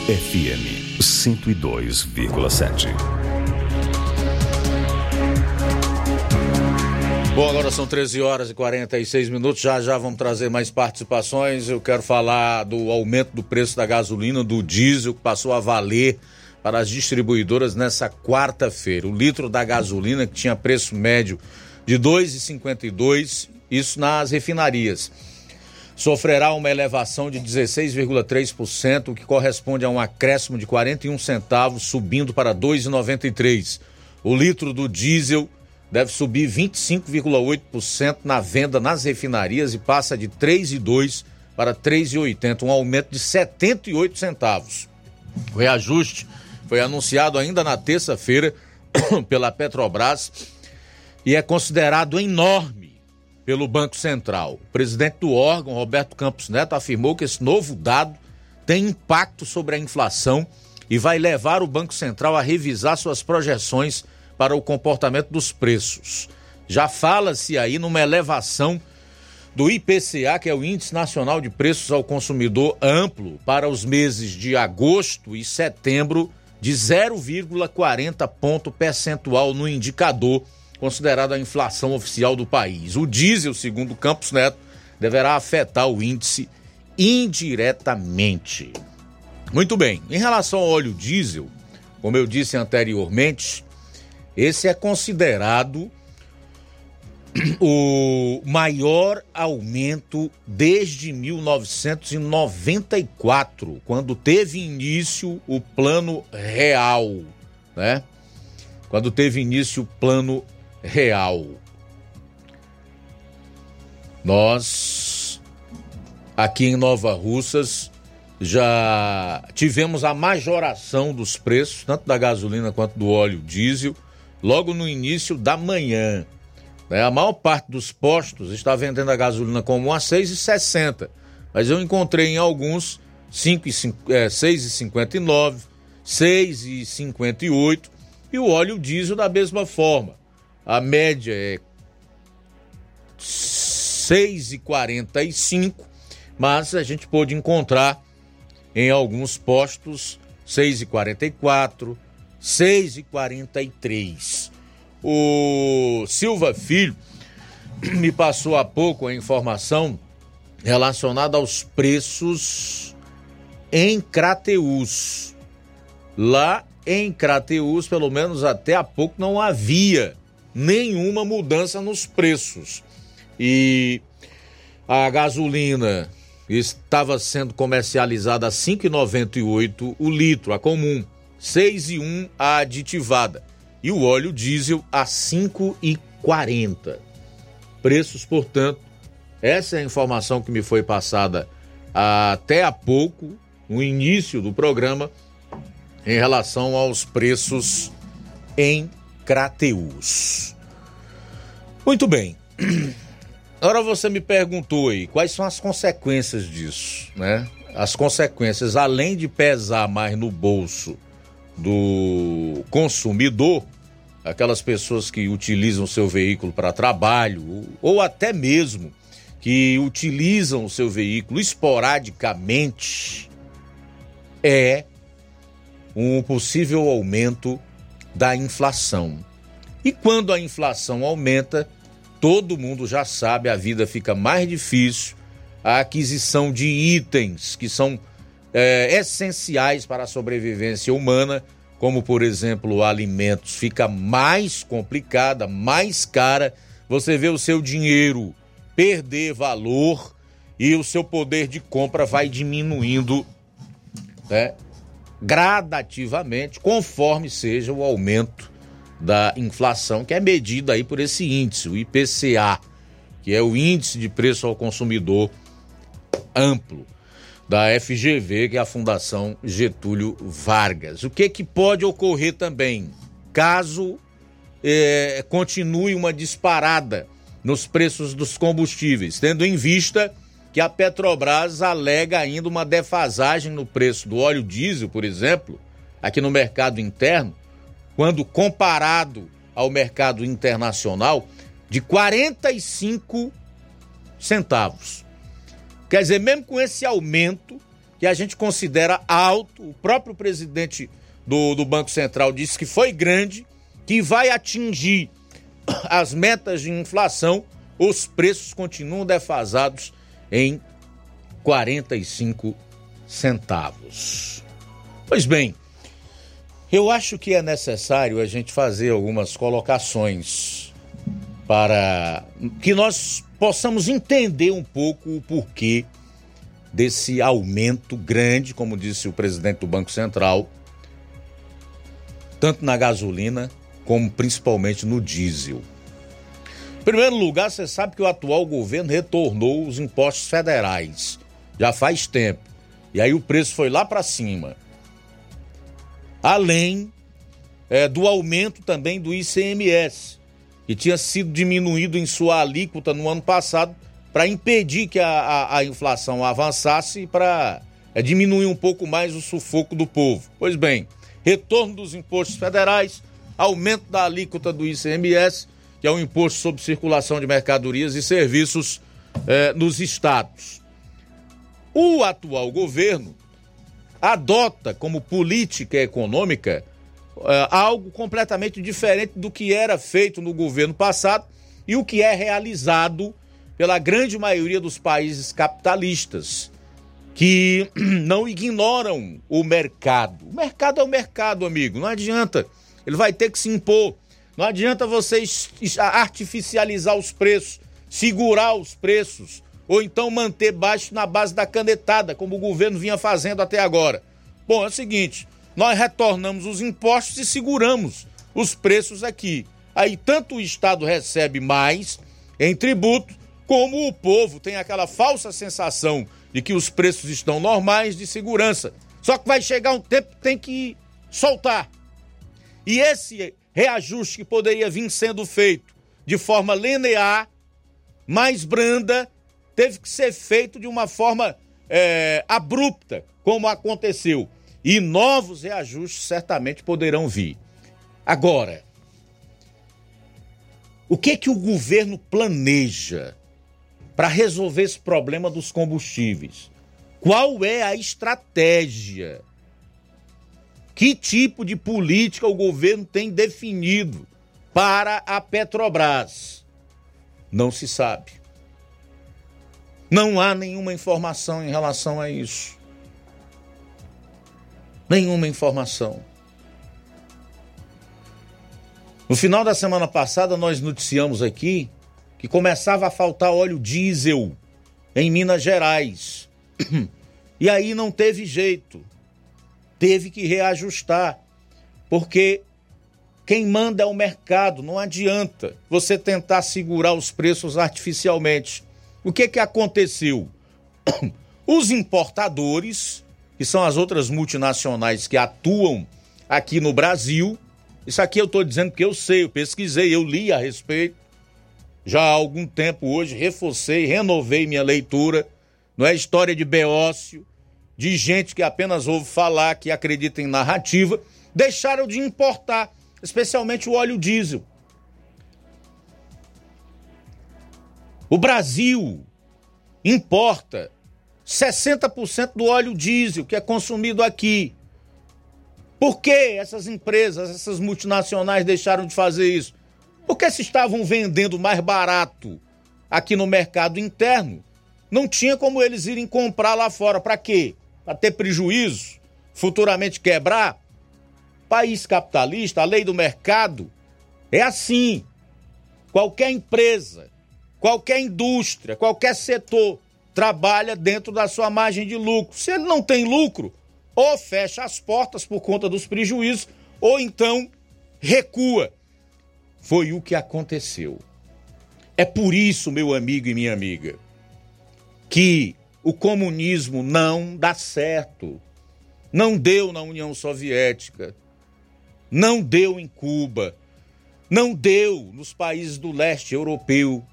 FM 102,7. Bom, agora são 13 horas e 46 minutos. Já já vamos trazer mais participações. Eu quero falar do aumento do preço da gasolina, do diesel, que passou a valer para as distribuidoras nessa quarta-feira. O litro da gasolina, que tinha preço médio de R$ 2,52, isso nas refinarias, sofrerá uma elevação de 16,3%, o que corresponde a um acréscimo de 41 centavos, subindo para R$ 2,93. O litro do diesel deve subir 25,8% na venda nas refinarias e passa de 3,2 para 3,80, um aumento de 78 centavos. O reajuste foi anunciado ainda na terça-feira pela Petrobras e é considerado enorme pelo Banco Central. O presidente do órgão, Roberto Campos Neto, afirmou que esse novo dado tem impacto sobre a inflação e vai levar o Banco Central a revisar suas projeções para o comportamento dos preços. Já fala-se aí numa elevação do IPCA, que é o Índice Nacional de Preços ao Consumidor Amplo, para os meses de agosto e setembro, de 0,40 ponto percentual no indicador considerado a inflação oficial do país. O diesel, segundo Campos Neto, deverá afetar o índice indiretamente. Muito bem, em relação ao óleo diesel, como eu disse anteriormente, esse é considerado o maior aumento desde 1994, quando teve início o Plano Real, né? Quando teve início o Plano Real. Nós aqui em Nova Russas já tivemos a majoração dos preços, tanto da gasolina quanto do óleo diesel logo no início da manhã. Né? A maior parte dos postos está vendendo a gasolina como a R$ 6,60, mas eu encontrei em alguns R$ 6,59, R$ 6,58 e o óleo diesel da mesma forma. A média é R$ 6,45, mas a gente pôde encontrar em alguns postos R$ 6,44, 6 e 43 O Silva Filho me passou há pouco a informação relacionada aos preços em Crateus. Lá em Crateus, pelo menos até há pouco, não havia nenhuma mudança nos preços. E a gasolina estava sendo comercializada a 5,98 o litro, a comum. 6 e 1 a aditivada e o óleo diesel a 5 e 40. Preços, portanto, essa é a informação que me foi passada até há pouco, no início do programa, em relação aos preços em Crateus. Muito bem. Agora você me perguntou aí quais são as consequências disso, né? As consequências, além de pesar mais no bolso do consumidor, aquelas pessoas que utilizam seu veículo para trabalho ou até mesmo que utilizam o seu veículo esporadicamente, é um possível aumento da inflação. E quando a inflação aumenta, todo mundo já sabe, a vida fica mais difícil, a aquisição de itens que são é, essenciais para a sobrevivência humana como por exemplo alimentos, fica mais complicada, mais cara. Você vê o seu dinheiro perder valor e o seu poder de compra vai diminuindo né, gradativamente, conforme seja o aumento da inflação, que é medida aí por esse índice, o IPCA, que é o índice de preço ao consumidor amplo da FGV, que é a Fundação Getúlio Vargas. O que, que pode ocorrer também caso é, continue uma disparada nos preços dos combustíveis, tendo em vista que a Petrobras alega ainda uma defasagem no preço do óleo diesel, por exemplo, aqui no mercado interno, quando comparado ao mercado internacional, de 45 centavos. Quer dizer, mesmo com esse aumento, que a gente considera alto, o próprio presidente do, do Banco Central disse que foi grande, que vai atingir as metas de inflação, os preços continuam defasados em 45 centavos. Pois bem, eu acho que é necessário a gente fazer algumas colocações para que nós possamos entender um pouco o porquê desse aumento grande, como disse o presidente do Banco Central, tanto na gasolina como principalmente no diesel. Em primeiro lugar, você sabe que o atual governo retornou os impostos federais já faz tempo. E aí o preço foi lá para cima. Além é, do aumento também do ICMS que tinha sido diminuído em sua alíquota no ano passado para impedir que a, a, a, inflação avançasse e para é, diminuir um pouco mais o sufoco do povo. Pois bem, retorno dos impostos federais, aumento da alíquota do ICMS, que é o imposto sobre circulação de mercadorias e serviços é, nos estados. O atual governo adota como política econômica é, algo completamente diferente do que era feito no governo passado e o que é realizado pela grande maioria dos países capitalistas, que não ignoram o mercado. O mercado é o mercado, amigo, não adianta. Ele vai ter que se impor. Não adianta você artificializar os preços, segurar os preços, ou então manter baixo na base da canetada, como o governo vinha fazendo até agora. Bom, é o seguinte: nós retornamos os impostos e seguramos os preços aqui. Aí tanto o Estado recebe mais em tributo, como o povo tem aquela falsa sensação de que os preços estão normais de segurança. Só que vai chegar um tempo que tem que soltar. E esse reajuste que poderia vir sendo feito de forma linear, mais branda, teve que ser feito de uma forma é, abrupta, como aconteceu e novos reajustes certamente poderão vir. Agora, o que que o governo planeja para resolver esse problema dos combustíveis? Qual é a estratégia? Que tipo de política o governo tem definido para a Petrobras? Não se sabe. Não há nenhuma informação em relação a isso nenhuma informação. No final da semana passada, nós noticiamos aqui que começava a faltar óleo diesel em Minas Gerais. E aí não teve jeito. Teve que reajustar. Porque quem manda é o mercado, não adianta você tentar segurar os preços artificialmente. O que que aconteceu? Os importadores que são as outras multinacionais que atuam aqui no Brasil. Isso aqui eu estou dizendo que eu sei, eu pesquisei, eu li a respeito. Já há algum tempo hoje, reforcei, renovei minha leitura. Não é história de beócio, de gente que apenas ouve falar, que acredita em narrativa. Deixaram de importar, especialmente o óleo diesel. O Brasil importa 60% do óleo diesel que é consumido aqui. Por que essas empresas, essas multinacionais deixaram de fazer isso? Porque se estavam vendendo mais barato aqui no mercado interno, não tinha como eles irem comprar lá fora. Para quê? Para ter prejuízo? Futuramente quebrar? país capitalista, a lei do mercado é assim. Qualquer empresa, qualquer indústria, qualquer setor trabalha dentro da sua margem de lucro. Se ele não tem lucro, ou fecha as portas por conta dos prejuízos, ou então recua. Foi o que aconteceu. É por isso, meu amigo e minha amiga, que o comunismo não dá certo. Não deu na União Soviética, não deu em Cuba, não deu nos países do leste europeu,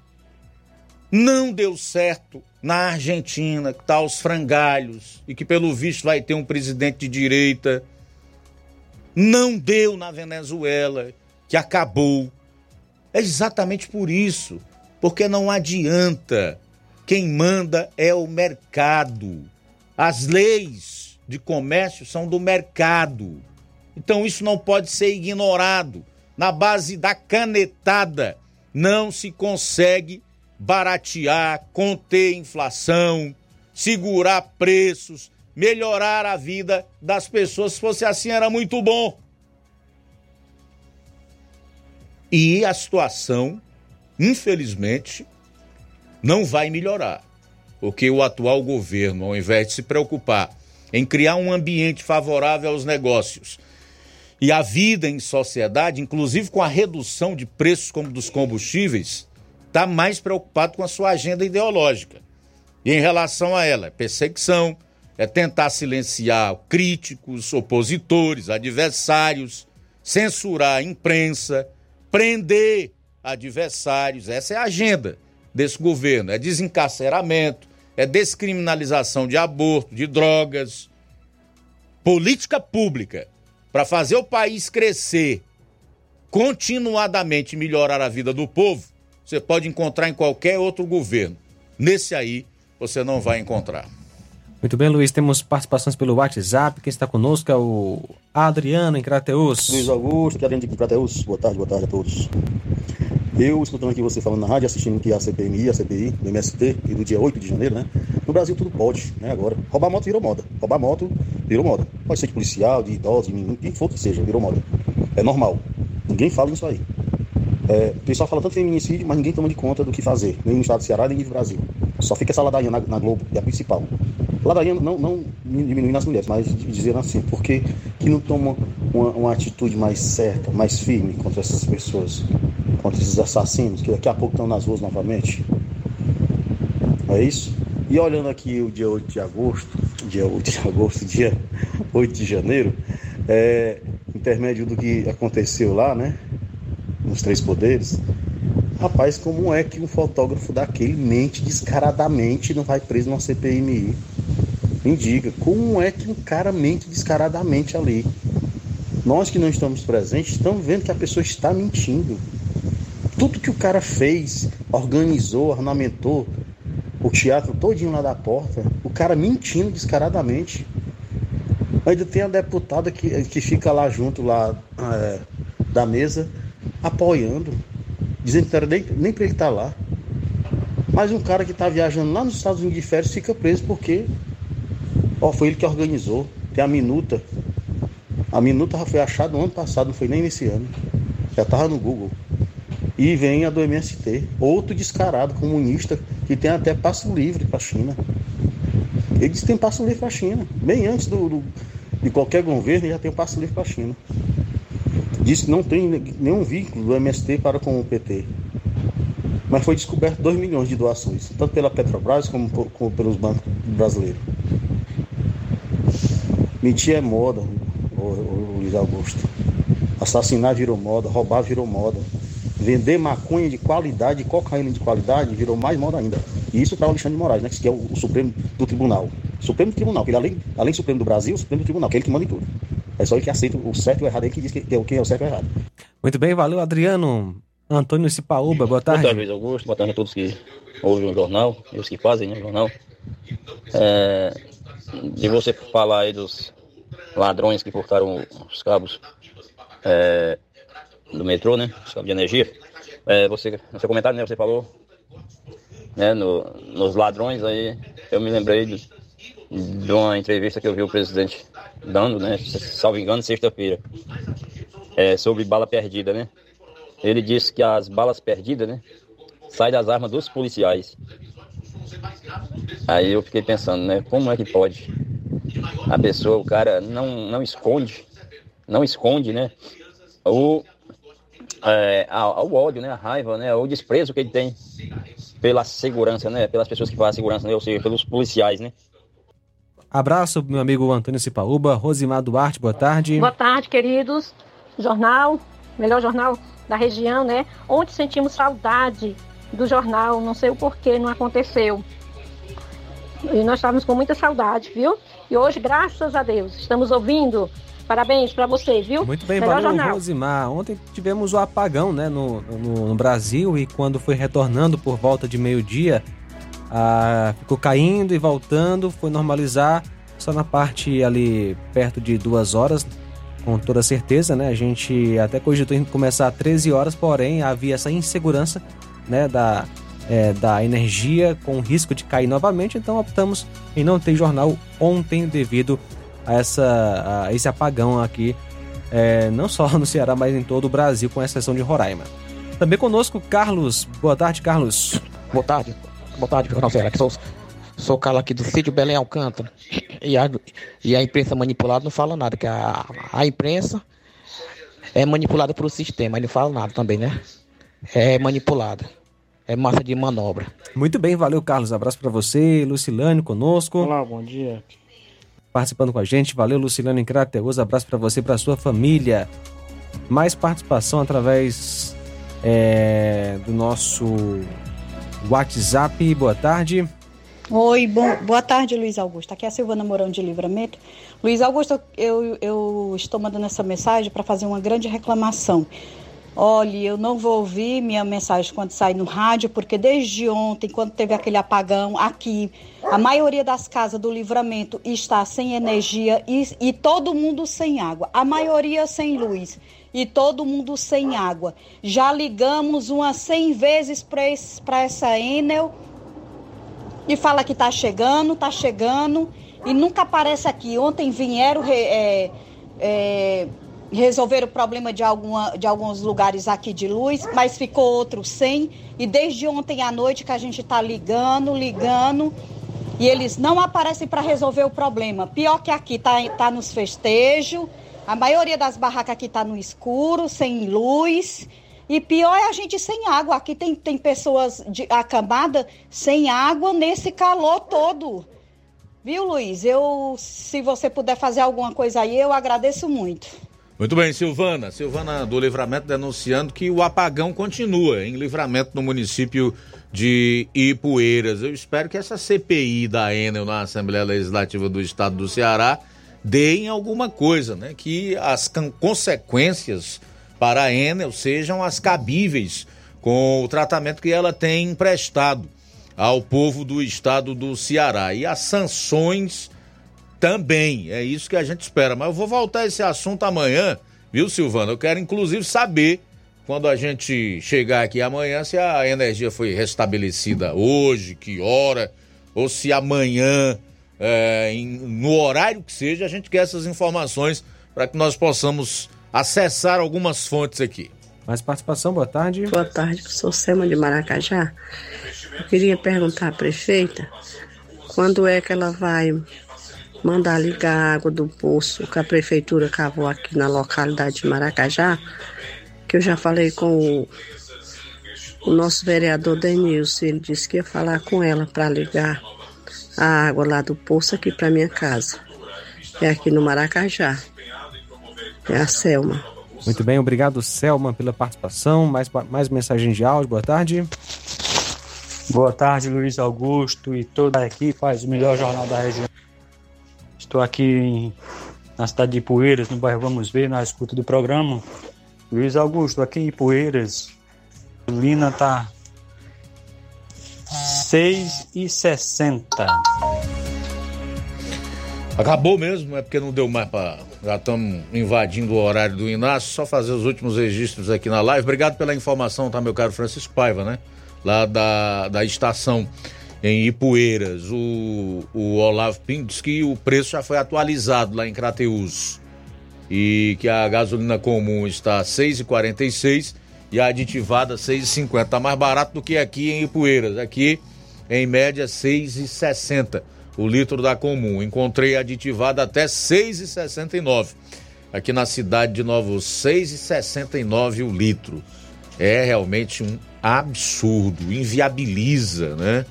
não deu certo na Argentina, que está aos frangalhos e que, pelo visto, vai ter um presidente de direita. Não deu na Venezuela, que acabou. É exatamente por isso, porque não adianta. Quem manda é o mercado. As leis de comércio são do mercado. Então isso não pode ser ignorado. Na base da canetada não se consegue baratear, conter inflação, segurar preços, melhorar a vida das pessoas. Se fosse assim, era muito bom. E a situação, infelizmente, não vai melhorar. Porque o atual governo, ao invés de se preocupar em criar um ambiente favorável aos negócios e à vida em sociedade, inclusive com a redução de preços como dos combustíveis, está mais preocupado com a sua agenda ideológica. E em relação a ela, é perseguição, é tentar silenciar críticos, opositores, adversários, censurar a imprensa, prender adversários. Essa é a agenda desse governo: é desencarceramento, é descriminalização de aborto, de drogas. Política pública para fazer o país crescer continuadamente melhorar a vida do povo você pode encontrar em qualquer outro governo. Nesse aí, você não vai encontrar. Muito bem, Luiz. Temos participações pelo WhatsApp. Quem está conosco é o Adriano em Crateus. Luiz Augusto, que aqui em Crateus. Boa tarde, boa tarde a todos. Eu, escutando aqui você falando na rádio, assistindo aqui a CPMI, a CPI, do MST, e do dia 8 de janeiro, né? No Brasil tudo pode, né? Agora. Roubar moto virou moda. Roubar moto virou moda. Pode ser de policial, de idoso, de menino, quem for que seja, virou moda. É normal. Ninguém fala isso aí. É, o pessoal fala tanto feminicídio, mas ninguém toma de conta do que fazer, nem no estado do Ceará, nem no Brasil. Só fica essa ladainha na, na Globo, que é a principal. Ladainha não, não diminuindo as mulheres, mas dizer assim, porque que não toma uma, uma, atitude mais certa, mais firme contra essas pessoas, contra esses assassinos, que daqui a pouco estão nas ruas novamente. É isso? E olhando aqui o dia 8 de agosto, dia 8 de agosto, dia 8 de janeiro, é, intermédio do que aconteceu lá, né? Nos três poderes, rapaz, como é que um fotógrafo daquele mente descaradamente e não vai preso numa CPMI? Me diga, como é que um cara mente descaradamente ali? Nós que não estamos presentes estamos vendo que a pessoa está mentindo. Tudo que o cara fez, organizou, ornamentou, o teatro todinho lá da porta, o cara mentindo descaradamente. Ainda tem a deputada que, que fica lá junto lá é, da mesa apoiando, dizendo que não era nem, nem para ele estar tá lá. Mas um cara que está viajando lá nos Estados Unidos de férias fica preso porque ó, foi ele que organizou. Tem a minuta. A minuta já foi achada no ano passado, não foi nem nesse ano. Já estava no Google. E vem a do MST, outro descarado comunista que tem até passo livre para a China. Ele diz que tem passo livre para a China. Bem antes do, do, de qualquer governo, já tem passo livre para a China disse que não tem nenhum vínculo do MST para com o PT. Mas foi descoberto 2 milhões de doações, tanto pela Petrobras como, por, como pelos bancos brasileiros. Mentir é moda, o, o, Luiz Augusto. Assassinar virou moda, roubar virou moda. Vender maconha de qualidade, cocaína de qualidade, virou mais moda ainda. E isso para o Alexandre de Moraes, né, que é o, o Supremo do Tribunal. Supremo Tribunal, que ele além, além do Supremo do Brasil, o Supremo Tribunal, que é ele que manda em tudo. É só ele que aceita o certo e o errado, ele que diz que, que, que é o certo e o errado. Muito bem, valeu, Adriano. Antônio Cipaúba, boa tarde. Boa tarde, Luiz Augusto. Boa tarde a todos que ouvem o jornal e os que fazem né, o jornal. É, de você falar aí dos ladrões que cortaram os cabos é, do metrô, né? Os cabos de energia. É, você, no seu comentário, né, você falou né, no, nos ladrões aí, eu me lembrei de, de uma entrevista que eu vi o presidente dando, né? Salvo engano, sexta-feira. é, sobre bala perdida, né? Ele disse que as balas perdidas, né? Saem das armas dos policiais. Aí eu fiquei pensando, né? Como é que pode? A pessoa, o cara não, não esconde, não esconde, né? O, é, o ódio, né? A raiva, né? O desprezo que ele tem pela segurança, né? Pelas pessoas que fazem segurança, né? Ou seja, pelos policiais, né? Abraço, meu amigo Antônio Cipaúba, Rosimar Duarte, boa tarde. Boa tarde, queridos. Jornal, melhor jornal da região, né? Ontem sentimos saudade do jornal, não sei o porquê, não aconteceu. E nós estávamos com muita saudade, viu? E hoje, graças a Deus, estamos ouvindo. Parabéns para você, viu? Muito bem, melhor valeu, jornal. Rosimar. Ontem tivemos o apagão né, no, no, no Brasil e quando foi retornando por volta de meio-dia, ah, ficou caindo e voltando, foi normalizar só na parte ali perto de duas horas, com toda certeza, né? A gente até cogitou em começar às 13 horas, porém havia essa insegurança né, da, é, da energia com risco de cair novamente, então optamos em não ter jornal ontem devido a, essa, a esse apagão aqui, é, não só no Ceará, mas em todo o Brasil, com exceção de Roraima. Também conosco, Carlos. Boa tarde, Carlos. Boa tarde. Boa tarde, Jornal Ceará. que Sou, sou o Carlos aqui do sítio Belém Alcântara. E a, e a imprensa manipulada não fala nada, que a, a imprensa é manipulada pelo sistema, ele não fala nada também, né? É manipulada. É massa de manobra. Muito bem, valeu, Carlos. Abraço para você, Lucilane conosco. Olá, bom dia. Participando com a gente. Valeu, Lucilane em Crateus. Abraço para você e para sua família. Mais participação através é, do nosso WhatsApp. Boa tarde. Oi, bom, boa tarde, Luiz Augusto. Aqui é a Silvana Mourão de Livramento. Luiz Augusto, eu, eu estou mandando essa mensagem para fazer uma grande reclamação. Olhe, eu não vou ouvir minha mensagem quando sair no rádio, porque desde ontem, quando teve aquele apagão aqui, a maioria das casas do livramento está sem energia e, e todo mundo sem água. A maioria sem luz e todo mundo sem água. Já ligamos umas 100 vezes para essa Enel e fala que tá chegando, tá chegando e nunca aparece aqui. Ontem vieram é, é, resolver o problema de, alguma, de alguns lugares aqui de luz, mas ficou outro sem. E desde ontem à noite que a gente tá ligando, ligando e eles não aparecem para resolver o problema. Pior que aqui tá, tá nos festejos, a maioria das barracas aqui tá no escuro, sem luz. E pior é a gente sem água. Aqui tem, tem pessoas de acamada sem água nesse calor todo. Viu, Luiz? Eu, se você puder fazer alguma coisa aí, eu agradeço muito. Muito bem, Silvana. Silvana do Livramento denunciando que o apagão continua em Livramento no município de Ipueiras. Eu espero que essa CPI da Enel na Assembleia Legislativa do Estado do Ceará dê em alguma coisa, né? Que as consequências para a Enel sejam as cabíveis com o tratamento que ela tem prestado ao povo do estado do Ceará. E as sanções também. É isso que a gente espera. Mas eu vou voltar a esse assunto amanhã, viu, Silvana? Eu quero inclusive saber, quando a gente chegar aqui amanhã, se a energia foi restabelecida hoje, que hora, ou se amanhã, é, em- no horário que seja, a gente quer essas informações para que nós possamos acessar algumas fontes aqui. Mais participação, boa tarde. Boa tarde, eu sou Selma de Maracajá. Eu queria perguntar à prefeita quando é que ela vai mandar ligar a água do poço que a prefeitura cavou aqui na localidade de Maracajá, que eu já falei com o, o nosso vereador Denilson, ele disse que ia falar com ela para ligar a água lá do poço aqui para minha casa. É aqui no Maracajá. É a Selma. Muito bem, obrigado Selma pela participação. Mais, mais mensagem de áudio, boa tarde. Boa tarde, Luiz Augusto e toda a equipe faz o melhor jornal da região. Estou aqui em, na cidade de Poeiras, no bairro Vamos Ver, na escuta do programa. Luiz Augusto, aqui em Poeiras, Lina tá 6 e 60. Acabou mesmo, é porque não deu mais para. Já estamos invadindo o horário do Inácio, só fazer os últimos registros aqui na live. Obrigado pela informação, tá, meu caro Francisco Paiva, né? Lá da, da estação em Ipueiras. O, o Olavo Pinto disse que o preço já foi atualizado lá em Crateus e que a gasolina comum está a 6,46 e a aditivada 6,50. Está mais barato do que aqui em Ipueiras. Aqui em média, 6,60 o litro da comum. Encontrei aditivada até 6,69. Aqui na cidade de Novo, 6,69 o litro. É realmente um absurdo, inviabiliza, né?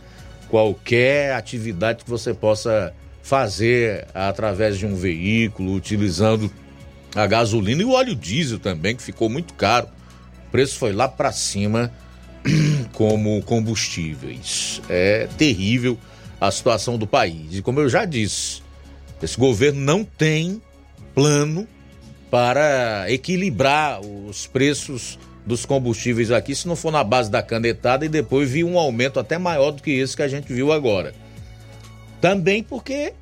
Qualquer atividade que você possa fazer através de um veículo, utilizando a gasolina e o óleo diesel também, que ficou muito caro. O preço foi lá para cima como combustíveis. É terrível a situação do país. E como eu já disse, esse governo não tem plano para equilibrar os preços dos combustíveis aqui, se não for na base da canetada e depois vir um aumento até maior do que esse que a gente viu agora. Também porque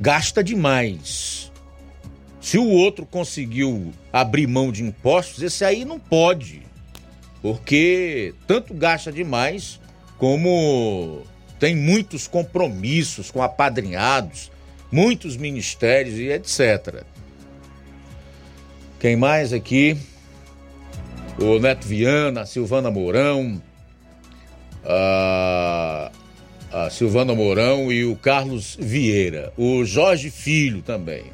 gasta demais. Se o outro conseguiu abrir mão de impostos, esse aí não pode. Porque tanto gasta demais, como tem muitos compromissos com apadrinhados, muitos ministérios e etc. Quem mais aqui? O Neto Viana, a Silvana Mourão, a, a Silvana Mourão e o Carlos Vieira. O Jorge Filho também,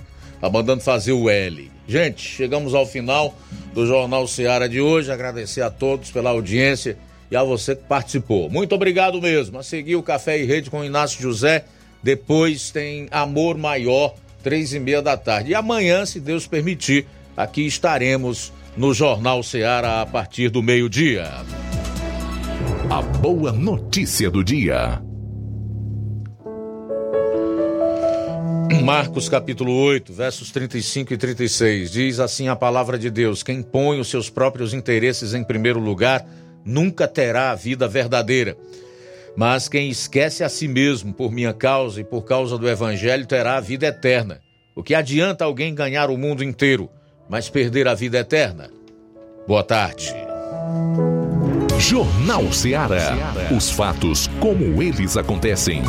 tá mandando fazer o L. Gente, chegamos ao final do Jornal Seara de hoje. Agradecer a todos pela audiência e a você que participou. Muito obrigado mesmo. A seguir o Café e Rede com Inácio José. Depois tem Amor Maior, três e meia da tarde. E amanhã, se Deus permitir, aqui estaremos no Jornal Seara a partir do meio-dia. A boa notícia do dia. Marcos capítulo 8, versos 35 e 36. Diz assim a palavra de Deus: Quem põe os seus próprios interesses em primeiro lugar nunca terá a vida verdadeira. Mas quem esquece a si mesmo por minha causa e por causa do evangelho terá a vida eterna. O que adianta alguém ganhar o mundo inteiro, mas perder a vida eterna? Boa tarde. Jornal Ceará. Os fatos como eles acontecem.